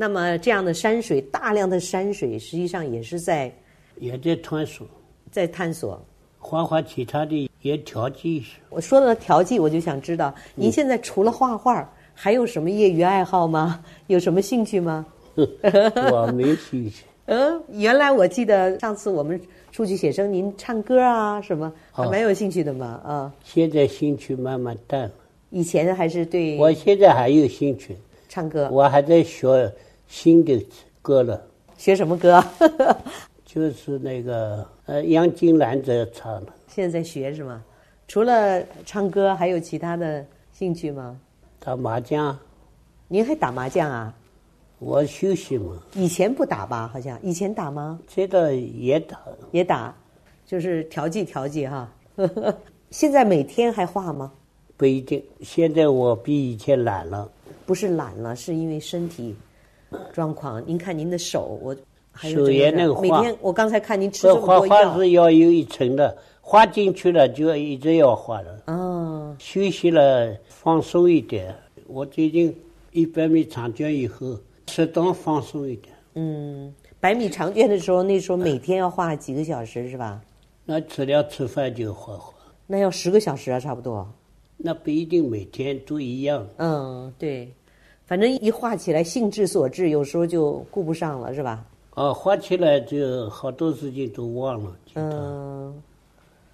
Speaker 4: 那么这样的山水，大量的山水，实际上也是在
Speaker 5: 也在探索，
Speaker 4: 在探索。
Speaker 5: 画画其他的也调剂一下。
Speaker 4: 我说到调剂，我就想知道，您现在除了画画，还有什么业余爱好吗？有什么兴趣吗？
Speaker 5: 我没兴趣，
Speaker 4: 嗯，原来我记得上次我们出去写生，您唱歌啊什么，还蛮有兴趣的嘛啊。
Speaker 5: 现在兴趣慢慢淡了。
Speaker 4: 以前还是对
Speaker 5: 我现在还有兴趣，
Speaker 4: 唱歌，
Speaker 5: 我还在学新的歌了。
Speaker 4: 学什么歌？
Speaker 5: 就是那个呃杨金兰在唱的，
Speaker 4: 现在在学是吗？除了唱歌，还有其他的兴趣吗？
Speaker 5: 打麻将，
Speaker 4: 您还打麻将啊？
Speaker 5: 我休息嘛，
Speaker 4: 以前不打吧？好像以前打吗？
Speaker 5: 这个也打，
Speaker 4: 也打，就是调剂调剂哈。现在每天还画吗？
Speaker 5: 不一定。现在我比以前懒了，
Speaker 4: 不是懒了，是因为身体状况。您看您的手，我还有
Speaker 5: 手
Speaker 4: 这个
Speaker 5: 也能画
Speaker 4: 每天我刚才看您吃
Speaker 5: 这
Speaker 4: 这么
Speaker 5: 画画
Speaker 4: 多药
Speaker 5: 是要有一层的，画进去了就一直要画的。
Speaker 4: 哦，
Speaker 5: 休息了，放松一点。我最近一百米长卷以后，适当放松一点。
Speaker 4: 嗯，百米长卷的时候，那时候每天要画几个小时是吧？
Speaker 5: 那吃了吃饭就画画，
Speaker 4: 那要十个小时啊，差不多。
Speaker 5: 那不一定每天都一样。
Speaker 4: 嗯，对，反正一画起来兴致所致，有时候就顾不上了，是吧？
Speaker 5: 啊，画起来就好多事情都忘了。
Speaker 4: 嗯，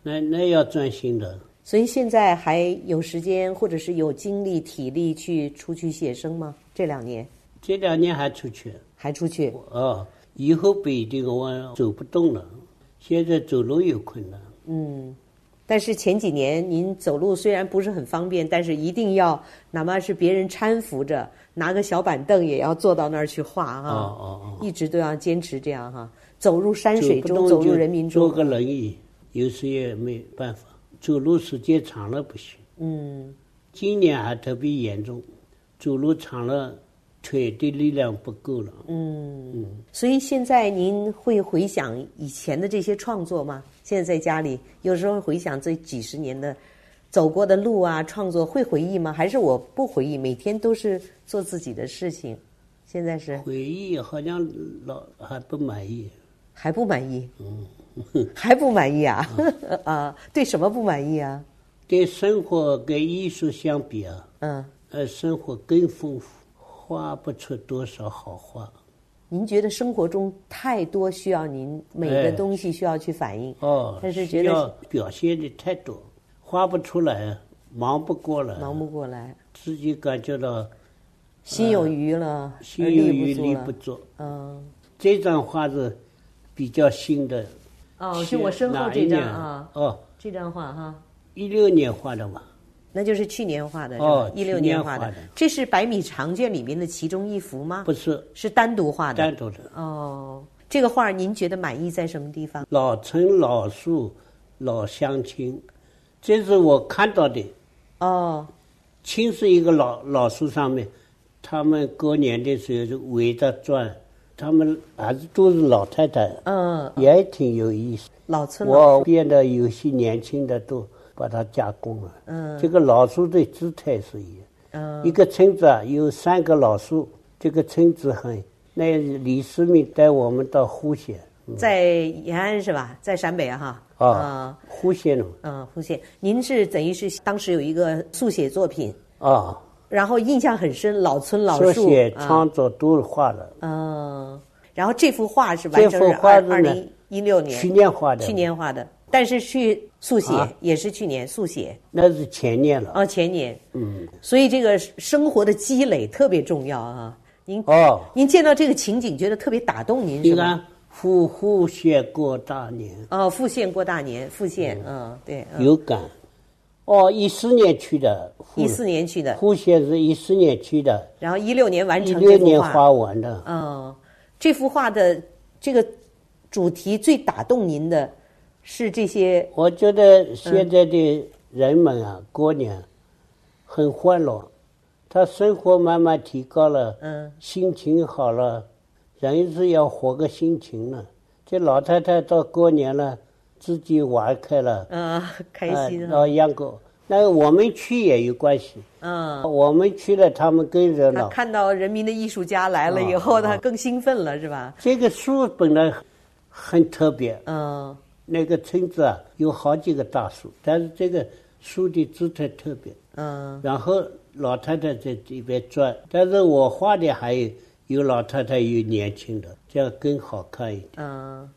Speaker 5: 那那要专心的。
Speaker 4: 所以现在还有时间或者是有精力、体力去出去写生吗？这两年
Speaker 5: 这两年还出去，
Speaker 4: 还出去？
Speaker 5: 啊，以后不一定，我走不动了。现在走路有困难。
Speaker 4: 嗯，但是前几年您走路虽然不是很方便，但是一定要哪怕是别人搀扶着，拿个小板凳也要坐到那儿去画
Speaker 5: 啊！
Speaker 4: 一直都要坚持这样哈，走入山水中，走入人民中。
Speaker 5: 坐个轮椅，有时也没办法。走路时间长了不行。
Speaker 4: 嗯
Speaker 5: 今年还特别严重，走路长了，腿的力量不够了。
Speaker 4: 嗯所以现在您会回想以前的这些创作吗？现在在家里有时候回想这几十年的走过的路啊，创作会回忆吗？还是我不回忆，每天都是做自己的事情？现在是
Speaker 5: 回忆好像老还不满意。
Speaker 4: 还不满意？嗯 还不满意啊？啊，对什么不满意啊？
Speaker 5: 对生活跟艺术相比啊，
Speaker 4: 嗯，
Speaker 5: 呃，生活更丰富，画不出多少好画。
Speaker 4: 您觉得生活中太多需要您美的
Speaker 5: 哎
Speaker 4: 东西需要去反映，
Speaker 5: 哦，
Speaker 4: 但是觉得
Speaker 5: 表现的太多，画不出来，忙不过来，
Speaker 4: 忙不过来，
Speaker 5: 自己感觉到
Speaker 4: 心有余了，而
Speaker 5: 心有余
Speaker 4: 力不足。嗯，
Speaker 5: 这张画是比较新的，
Speaker 4: 哦，是我身后这张啊，
Speaker 5: 哦，
Speaker 4: 这张画哈。
Speaker 5: 一六年画的嘛。
Speaker 4: 那就是去年画的，
Speaker 5: 哦？
Speaker 4: 一六
Speaker 5: 年
Speaker 4: 画
Speaker 5: 画的
Speaker 4: 这是百米长卷里面的其中一幅吗？
Speaker 5: 不是
Speaker 4: 是单独画的。
Speaker 5: 单独的，
Speaker 4: 哦，这个画您觉得满意在什么地方？
Speaker 5: 老城老树老乡亲，这是我看到的。
Speaker 4: 哦，
Speaker 5: 青是一个老老树上面，他们过年的时候就围着转，他们还是都是老太太，
Speaker 4: 嗯，
Speaker 5: 也挺有意思。
Speaker 4: 老村老
Speaker 5: 我变得有些年轻的都把它加工了。
Speaker 4: 嗯
Speaker 5: 这个老树的姿态是一样。
Speaker 4: 嗯
Speaker 5: 一个村子啊，有三个老树，这个村子很。那李世民带我们到呼县，
Speaker 4: 在延安是吧？在陕北哈。
Speaker 5: 啊，呼县了，
Speaker 4: 嗯，呼县，您是等于是当时有一个速写作品，
Speaker 5: 啊，
Speaker 4: 然后印象很深，老村老
Speaker 5: 书
Speaker 4: 树
Speaker 5: 写、
Speaker 4: 啊
Speaker 5: 创作都画了。
Speaker 4: 嗯，然后这幅画是完
Speaker 5: 这幅
Speaker 4: 成是
Speaker 5: 画是呢
Speaker 4: 二二零一六年，
Speaker 5: 去年画的，
Speaker 4: 去年画的，但是去速写、
Speaker 5: 啊。
Speaker 4: 也是去年速写，
Speaker 5: 那是前年了。
Speaker 4: 哦，前年，
Speaker 5: 嗯，
Speaker 4: 所以这个生活的积累特别重要啊。您
Speaker 5: 哦，
Speaker 4: 您见到这个情景，觉得特别打动您是吗？
Speaker 5: 你看呼呼县过大年，
Speaker 4: 哦，复县过大年，复县，嗯，对，嗯。
Speaker 5: 有感。哦，一四年去的，
Speaker 4: 一四年去的，
Speaker 5: 复县是一四年去的，
Speaker 4: 然后一六年完成这幅画。
Speaker 5: 六年画完的。
Speaker 4: 嗯，这幅画的这个主题最打动您的是这些
Speaker 5: 我觉得现在的人们啊，过年很欢乐，他生活慢慢提高了，
Speaker 4: 嗯，
Speaker 5: 心情好了，人是要活个心情呢。这老太太到过年了，自己玩开了，
Speaker 4: 啊开心
Speaker 5: 了
Speaker 4: 啊，
Speaker 5: 到养狗。那我们去也有关系，
Speaker 4: 嗯。
Speaker 5: 我们去了，他们更热闹。
Speaker 4: 看到人民的艺术家来了以
Speaker 5: 啊
Speaker 4: 后，他更兴奋了，是吧？
Speaker 5: 这个树本来很特别，
Speaker 4: 嗯
Speaker 5: 那个村子啊有好几个大树，但是这个树的姿态特别。
Speaker 4: 嗯
Speaker 5: 然后老太太在这边转，但是我画的还有有老太太，有年轻的，这样更好看一点。
Speaker 4: 嗯，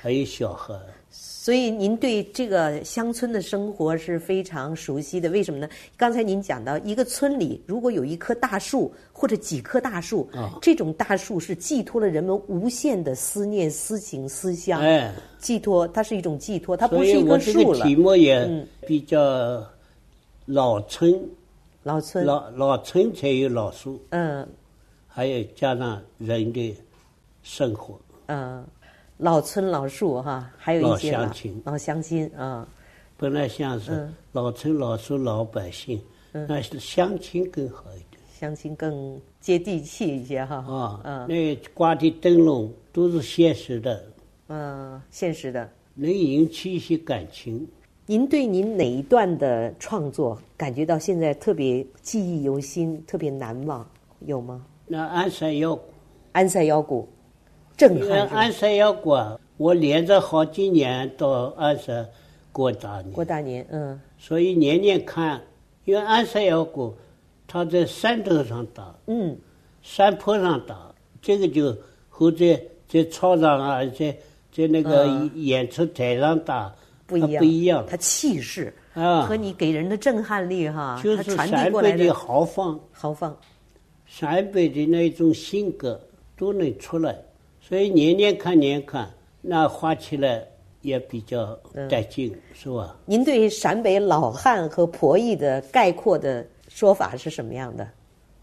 Speaker 5: 还有小孩，
Speaker 4: 所以您对这个乡村的生活是非常熟悉的。为什么呢？刚才您讲到，一个村里如果有一棵大树或者几棵大树，
Speaker 5: 啊
Speaker 4: 这种大树是寄托了人们无限的思念、思情、思乡。
Speaker 5: 哎，
Speaker 4: 寄托，它是一种寄托，它不是一
Speaker 5: 以我这
Speaker 4: 棵树了。
Speaker 5: 个题目也
Speaker 4: 嗯
Speaker 5: 比较老村，
Speaker 4: 老村，
Speaker 5: 老老村才有老树，
Speaker 4: 嗯
Speaker 5: 还有加上人的生活。
Speaker 4: 嗯，老村老树哈，还有一些
Speaker 5: 老
Speaker 4: 老
Speaker 5: 乡亲
Speaker 4: 老乡亲啊。
Speaker 5: 本来像是
Speaker 4: 嗯
Speaker 5: 老村老树老百姓，那是乡亲更好一点
Speaker 4: 乡亲更接地气一些哈。
Speaker 5: 啊。
Speaker 4: 嗯
Speaker 5: 那挂的灯笼都是现实的，
Speaker 4: 嗯，现实的。
Speaker 5: 能引起一些感情。
Speaker 4: 您对您哪一段的创作感觉到现在特别记忆犹新、特别难忘，有吗？
Speaker 5: 那安山腰鼓，
Speaker 4: 安塞腰鼓，震撼是。吧
Speaker 5: 鞍山腰鼓啊，我连着好几年到安山过大年，
Speaker 4: 过大年，嗯。
Speaker 5: 所以年年看。因为安山腰鼓，它在山头上打，
Speaker 4: 嗯。
Speaker 5: 山坡上打，这个就和在在操场啊，在在那个
Speaker 4: 嗯。
Speaker 5: 演出台上打
Speaker 4: 不一样，
Speaker 5: 不一样。
Speaker 4: 它气势
Speaker 5: 啊。
Speaker 4: 和你给人的震撼力哈，
Speaker 5: 就是
Speaker 4: 传递过来的
Speaker 5: 豪放，
Speaker 4: 豪放。
Speaker 5: 陕北的那种性格都能出来，所以年年看年看，那画起来也比较带劲，是吧？
Speaker 4: 您对陕北老汉和婆姨的概括的说法是什么样的？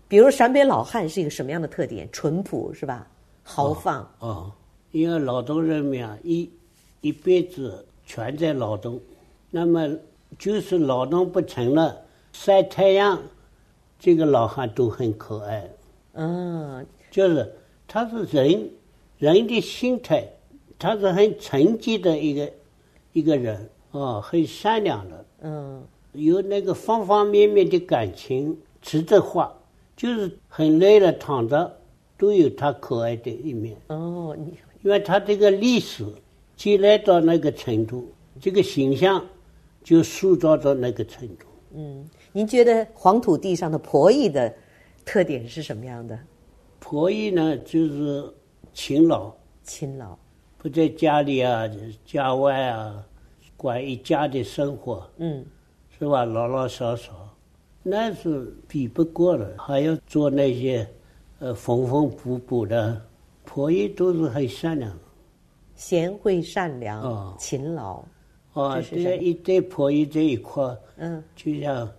Speaker 4: 比如陕北老汉是一个什么样的特点？淳朴是吧？豪放。
Speaker 5: 哦，因为劳动人民啊，一一辈子全在劳动，那么就是劳动不成了，晒太阳，这个老汉都很可爱。
Speaker 4: 嗯，
Speaker 5: 就是他是人，人的心态，他是很纯洁的一个一个人啊，很善良的，
Speaker 4: 嗯，
Speaker 5: 有那个方方面面的感情，值得画，就是很累了躺着，都有他可爱的一面。
Speaker 4: 哦，你
Speaker 5: 因为他这个历史积累到那个程度，这个形象就塑造到那个程度。
Speaker 4: 嗯，您觉得黄土地上的婆姨的特点是什么样的？
Speaker 5: 婆姨呢，就是勤劳，
Speaker 4: 勤劳，
Speaker 5: 不在家里啊、家外啊，管一家的生活，
Speaker 4: 嗯。
Speaker 5: 是吧？老老少少，那是比不过的，还要做那些呃缝缝补补的，婆姨都是很善良。
Speaker 4: 贤惠善良，
Speaker 5: 哦。
Speaker 4: 勤劳，
Speaker 5: 哦
Speaker 4: 这
Speaker 5: 一对婆姨这一块，
Speaker 4: 嗯，
Speaker 5: 就像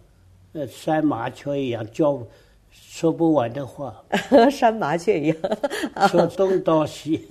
Speaker 5: 呃山麻雀一样，叫说不完的话，
Speaker 4: 山麻雀一样，
Speaker 5: 说东道西。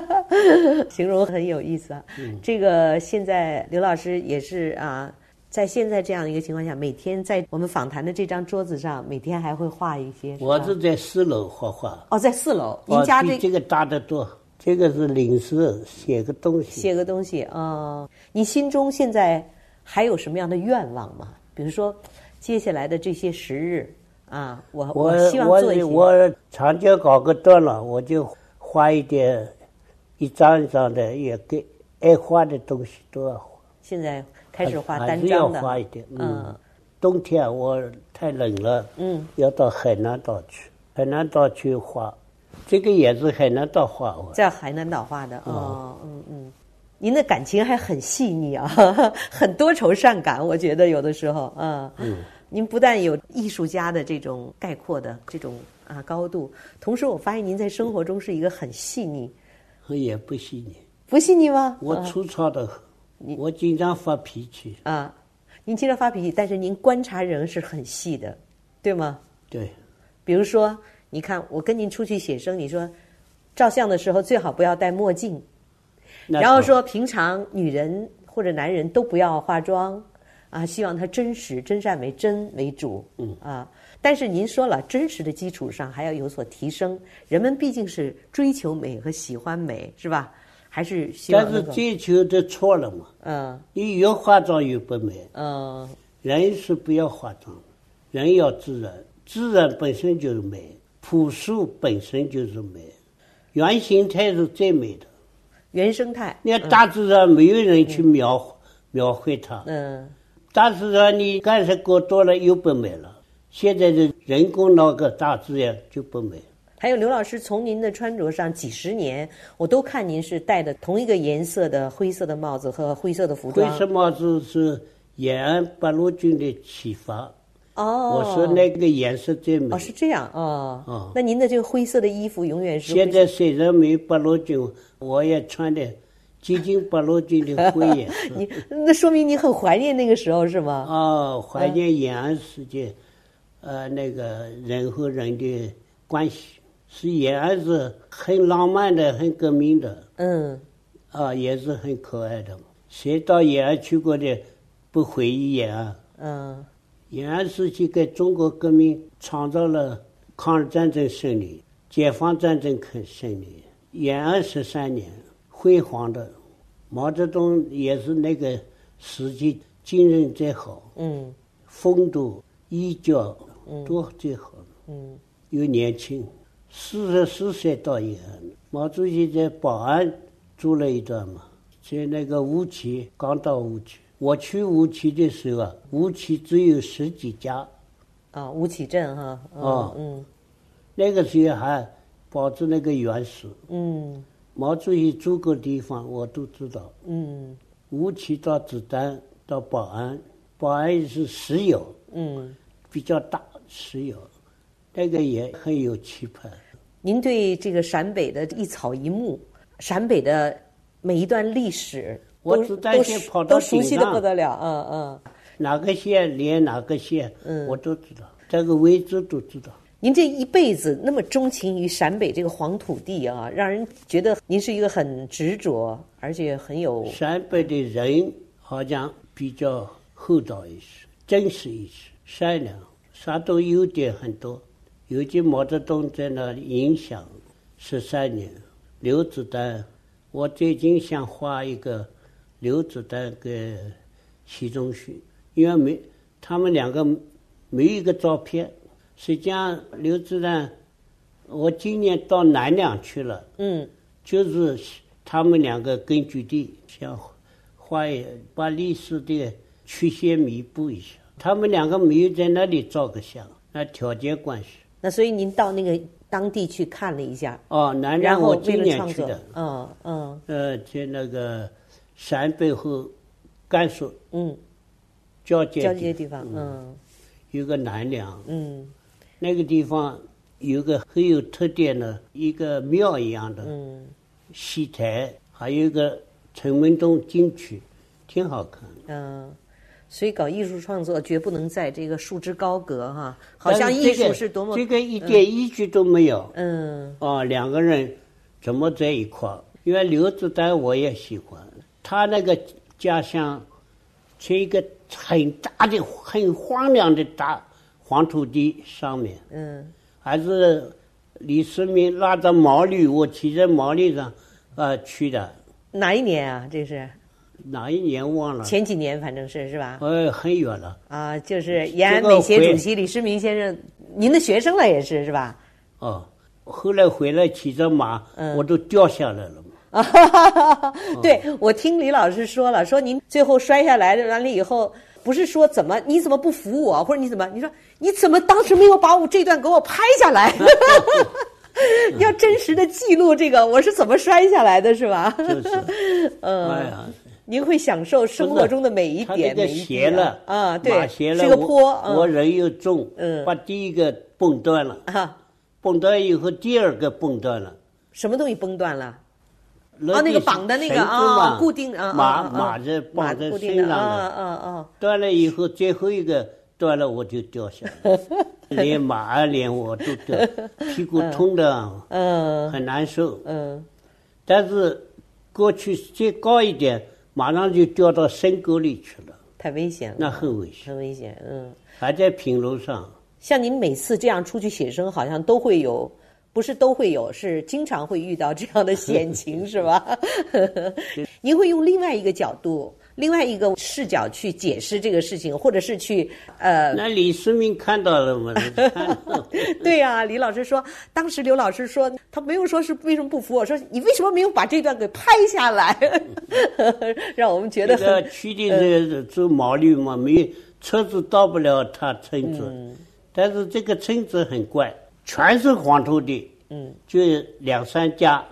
Speaker 4: 形容很有意思啊。
Speaker 5: 嗯
Speaker 4: 这个现在刘老师也是啊，在现在这样一个情况下，每天在我们访谈的这张桌子上，每天还会画一些。是
Speaker 5: 我是在四楼画画，
Speaker 4: 哦，在四楼，您
Speaker 5: 哦
Speaker 4: 家这
Speaker 5: 这个大得多。这个是临时写个东西，
Speaker 4: 写个东西啊、哦你心中现在还有什么样的愿望吗？比如说，接下来的这些时日啊，我
Speaker 5: 我
Speaker 4: 希望
Speaker 5: 我
Speaker 4: 做一些。
Speaker 5: 我长江搞个段了，我就画一点一张一张的，也给爱画的东西都要画。
Speaker 4: 现在开始画单张的，
Speaker 5: 画一点。嗯
Speaker 4: 嗯，
Speaker 5: 冬天我太冷了，
Speaker 4: 嗯，
Speaker 5: 要到海南岛去，海南岛去画，这个也是海南岛画的。
Speaker 4: 在海南岛画的哦，嗯嗯，您的感情还很细腻啊，很多愁善感，我觉得有的时候，嗯，您不但有艺术家的这种概括的这种啊高度，同时我发现您在生活中是一个很细腻，
Speaker 5: 也不细腻，
Speaker 4: 不细腻吗？
Speaker 5: 我
Speaker 4: 啊
Speaker 5: 粗糙的很，我经常发脾气。
Speaker 4: 啊，您经常发脾气，但是您观察人是很细的，对吗？
Speaker 5: 对，
Speaker 4: 比如说，你看我跟您出去写生，你说照相的时候最好不要戴墨镜，
Speaker 5: 那
Speaker 4: 然后说平常女人或者男人都不要化妆，啊，希望他真实、真善美、真为主，嗯啊。但是您说了，真实的基础上还要有所提升。人们毕竟是追求美和喜欢美，是吧？还是希望
Speaker 5: 但是追求的错了嘛，
Speaker 4: 嗯
Speaker 5: 你越化妆越不美。
Speaker 4: 嗯
Speaker 5: 人是不要化妆，人要自然，自然本身就是美，朴素本身就是美，原形态是最美的。
Speaker 4: 原生态，
Speaker 5: 你看大自然没有人去描、描绘它，
Speaker 4: 嗯
Speaker 5: 大自然你干涉过多了又不美了。现在的人工那个大自然就不美。
Speaker 4: 还有刘老师，从您的穿着上，几十年我都看您是戴的同一个颜色的灰色的帽子和灰色的服装。
Speaker 5: 灰色帽子是延安八路军的启发？
Speaker 4: 哦，
Speaker 5: 我说那个颜色最美。
Speaker 4: 哦是这样哦。
Speaker 5: 哦
Speaker 4: 那您的这个灰色的衣服永远是
Speaker 5: 现在虽然没有八路军，我也穿的接近八路军的灰颜色。
Speaker 4: 你那说明你很怀念那个时候是吗？
Speaker 5: 哦，怀念延安时间，呃，那个人和人的关系，是延安是很浪漫的，很革命的，
Speaker 4: 嗯
Speaker 5: 啊，也是很可爱的。谁到延安去过的，不回忆延安？
Speaker 4: 嗯
Speaker 5: 延安时期给中国革命创造了抗日战争胜利、解放战争肯胜利。延安十三年，辉煌的，毛泽东也是那个时期精神最好。
Speaker 4: 嗯
Speaker 5: 风度、衣着都最好，
Speaker 4: 嗯
Speaker 5: 又年轻。四十四岁到延安，毛主席在保安住了一段嘛，在那个吴起刚到吴起，我去吴起的时候啊，吴起只有十几家，
Speaker 4: 啊，吴起镇哈。啊
Speaker 5: 哦
Speaker 4: 嗯
Speaker 5: 那个时候还保持那个原始。
Speaker 4: 嗯
Speaker 5: 毛主席住过地方我都知道，
Speaker 4: 嗯
Speaker 5: 吴起到子丹到保安，保安是石油，
Speaker 4: 嗯。
Speaker 5: 比较大石油，那个也很有气派。
Speaker 4: 您对这个陕北的一草一木，陕北的每一段历史，都
Speaker 5: 我只担心跑到
Speaker 4: 都熟悉
Speaker 5: 顶上
Speaker 4: 的不得了。嗯嗯。
Speaker 5: 哪个县连哪个县，
Speaker 4: 嗯
Speaker 5: 我都知道，这个位置都知道。
Speaker 4: 您这一辈子那么钟情于陕北这个黄土地啊，让人觉得您是一个很执着，而且很有
Speaker 5: 陕北的人好像比较厚道一些，真实一些，善良，啥都优点很多，尤其毛泽东在那影响十三年，刘子丹，我最近想画一个刘子丹跟习仲勋，因为没他们两个没有一个照片。实际上，刘子丹，我今年到南梁去了，
Speaker 4: 嗯
Speaker 5: 就是他们两个根据地，想画一把历史的曲线弥补一下。他们两个没有在那里照个相，那条件关系。
Speaker 4: 那所以您到那个当地去看了一下，
Speaker 5: 哦，南梁我今年去的，，
Speaker 4: 嗯嗯
Speaker 5: 呃，在那个陕北和甘肃
Speaker 4: 嗯，
Speaker 5: 交界
Speaker 4: 交界地方，嗯。
Speaker 5: 有个南梁，
Speaker 4: 嗯。
Speaker 5: 那个地方有个很有特点的一个庙一样的
Speaker 4: 嗯。
Speaker 5: 戏台，还有一个陈文东进去，挺好看的。
Speaker 4: 嗯。所以搞艺术创作绝不能在这个束之高阁哈，好像艺术是多么
Speaker 5: 这个一点依据都没有。
Speaker 4: 嗯。
Speaker 5: 啊，两个人怎么在一块儿？因为刘子丹我也喜欢，他那个家乡是一个很大的、很荒凉的大黄土地上面，
Speaker 4: 嗯
Speaker 5: 还是李世民拉着毛驴，我骑在毛驴上，呃去的，
Speaker 4: 哪一年啊？这是
Speaker 5: 哪一年忘了？
Speaker 4: 前几年，反正是是吧？
Speaker 5: 呃，很远了。
Speaker 4: 啊，就是延安
Speaker 5: 这个
Speaker 4: 美协主席李世民先生，您的学生了也是是吧？
Speaker 5: 哦，后来回来骑着马，
Speaker 4: 嗯
Speaker 5: 我都掉下来了嘛。
Speaker 4: 啊，对，我听李老师说了，说您最后摔下来了，完了以后，不是说怎么你怎么不扶我，或者你怎么你说你怎么当时没有把我这段给我拍下来？要真实的记录这个我是怎么摔下来的，是吧？
Speaker 5: 就是，
Speaker 4: 嗯。
Speaker 5: 哎呀，
Speaker 4: 您会享受生活中的每一点，
Speaker 5: 这个
Speaker 4: 每一滴
Speaker 5: 斜了。
Speaker 4: 啊，对
Speaker 5: 马，斜了，
Speaker 4: 是个坡，
Speaker 5: 我
Speaker 4: 嗯
Speaker 5: 人又重，
Speaker 4: 嗯。
Speaker 5: 把第一个崩断了，
Speaker 4: 啊，
Speaker 5: 崩断以后第二个崩断了。
Speaker 4: 什么东西崩断了？
Speaker 5: 那
Speaker 4: 啊，那个绑的那个啊，
Speaker 5: 嘛
Speaker 4: 固定啊，
Speaker 5: 马
Speaker 4: 啊啊
Speaker 5: 马着
Speaker 4: 马
Speaker 5: 绑在
Speaker 4: 固定的
Speaker 5: 身上
Speaker 4: 啊
Speaker 5: 的，
Speaker 4: 啊啊！
Speaker 5: 断了以后最后一个断了我就掉下来，连马啊连我都掉，屁股痛的
Speaker 4: 嗯。
Speaker 5: 很难受。
Speaker 4: 嗯。
Speaker 5: 但是过去再高一点，马上就掉到深沟里去了，
Speaker 4: 太危险了，
Speaker 5: 那很危险。
Speaker 4: 很危险。嗯，
Speaker 5: 还在平路上，
Speaker 4: 像您每次这样出去写生，好像都会有，不是都会有，是经常会遇到这样的险情，是吧？您会用另外一个角度、另外一个视角去解释这个事情，或者是去呃，
Speaker 5: 那李世民看到了嘛？看 到
Speaker 4: 对呀、李老师说，当时刘老师说，他没有说是为什么不服我，说你为什么没有把这段给拍下来，让我们觉得
Speaker 5: 这个
Speaker 4: 很
Speaker 5: 去的是走毛驴嘛，没有车子到不了他村子，
Speaker 4: 嗯
Speaker 5: 但是这个村子很怪，全是黄土地，
Speaker 4: 嗯
Speaker 5: 就两三家，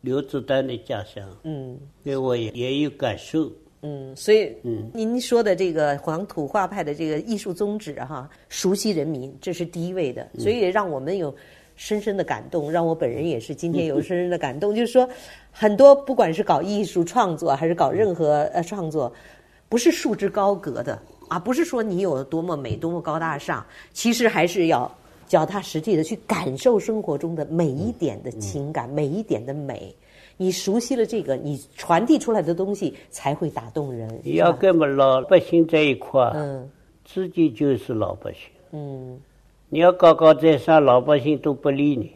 Speaker 5: 刘子丹的家乡，
Speaker 4: 嗯。
Speaker 5: 给我也也有感受。
Speaker 4: 嗯，所以
Speaker 5: 嗯
Speaker 4: 您说的这个黄土画派的这个艺术宗旨哈，熟悉人民，这是第一位的，所以也让我们有深深的感动，让我本人也是今天有深深的感动。就是说，很多不管是搞艺术创作还是搞任何呃创作，不是束之高阁的啊，不是说你有多么美、多么高大上，其实还是要脚踏实地的去感受生活中的每一点的情感，每一点的美。你熟悉了这个，你传递出来的东西才会打动人。
Speaker 5: 你要跟我们老百姓在一块儿，
Speaker 4: 嗯
Speaker 5: 自己就是老百姓。
Speaker 4: 嗯
Speaker 5: 你要高高在上，老百姓都不理你，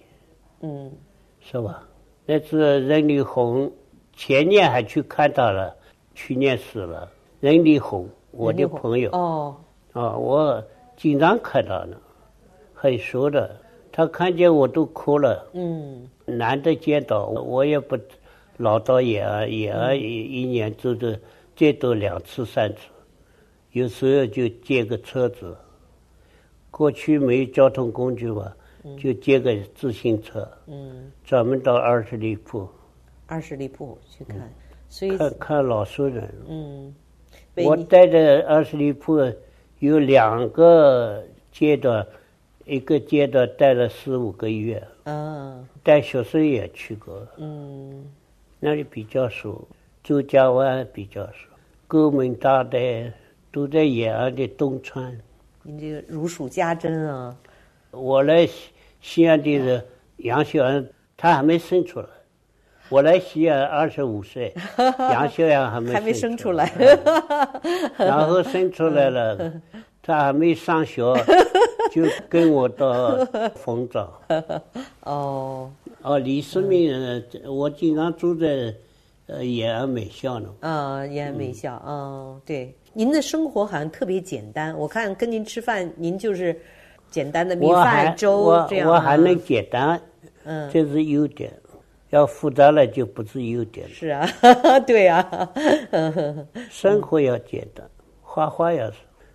Speaker 4: 嗯
Speaker 5: 是吧？那次任力红，前年还去看他了，去年死了。任力红，我的朋友
Speaker 4: 哦，
Speaker 5: 啊，我经常看到呢，很熟的。他看见我都哭了，
Speaker 4: 嗯。
Speaker 5: 难得见到，我也不老到延安，延安一一年走的最多两次三次，有时候就借个车子。过去没有交通工具嘛，就借个自行车，
Speaker 4: 嗯，
Speaker 5: 专门到二十里铺。
Speaker 4: 二十里铺去看，所以
Speaker 5: 看看老熟人。
Speaker 4: 嗯，
Speaker 5: 我带着二十里铺有两个阶段，一个阶段待了四五个月，
Speaker 4: 啊
Speaker 5: 带学生也去过。
Speaker 4: 嗯
Speaker 5: 那里比较熟，周家湾比较熟，沟门大带都在延安的东川。
Speaker 4: 你这个如数家珍啊，
Speaker 5: 我来西西安的人，杨秀安他还没生出来。我来西安二十五岁，杨秀安还没
Speaker 4: 还没生出
Speaker 5: 来
Speaker 4: 来，
Speaker 5: 然后生出来了，他还没上学，就跟我到丰枣。
Speaker 4: 哦，
Speaker 5: 哦，李世民，呃我经常住在呃延安美校呢。
Speaker 4: 啊，延安美校，嗯，对，您的生活好像特别简单。我看跟您吃饭，您就是简单的米饭、粥
Speaker 5: 我
Speaker 4: 这样啊。
Speaker 5: 我还能简单，
Speaker 4: 嗯，
Speaker 5: 这是优点。要复杂了就不是优点了。
Speaker 4: 是啊，对啊，
Speaker 5: 生活要简单，画画要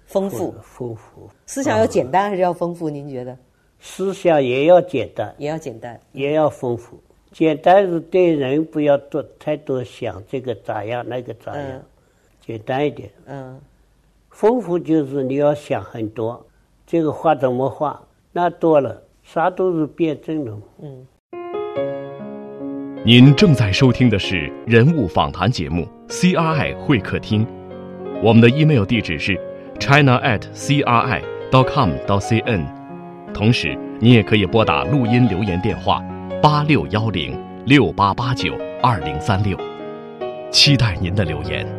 Speaker 4: 丰富，
Speaker 5: 丰富，
Speaker 4: 思想要简单还是要丰富？您觉得
Speaker 5: 思想也要简单，
Speaker 4: 也要简单？
Speaker 5: 也要丰富。简单是对人不要多太多想这个咋样那个咋样，
Speaker 4: 嗯
Speaker 5: 简单一点。
Speaker 4: 嗯，
Speaker 5: 丰富就是你要想很多，这个画怎么画，那多了啥都是辩证的。
Speaker 1: 嗯您正在收听的是人物访谈节目《CRI 会客厅》，我们的 email 地址是 china at cri dot com dot cn。同时，你也可以拨打录音留言电话八六幺零六八八九二零三六，期待您的留言。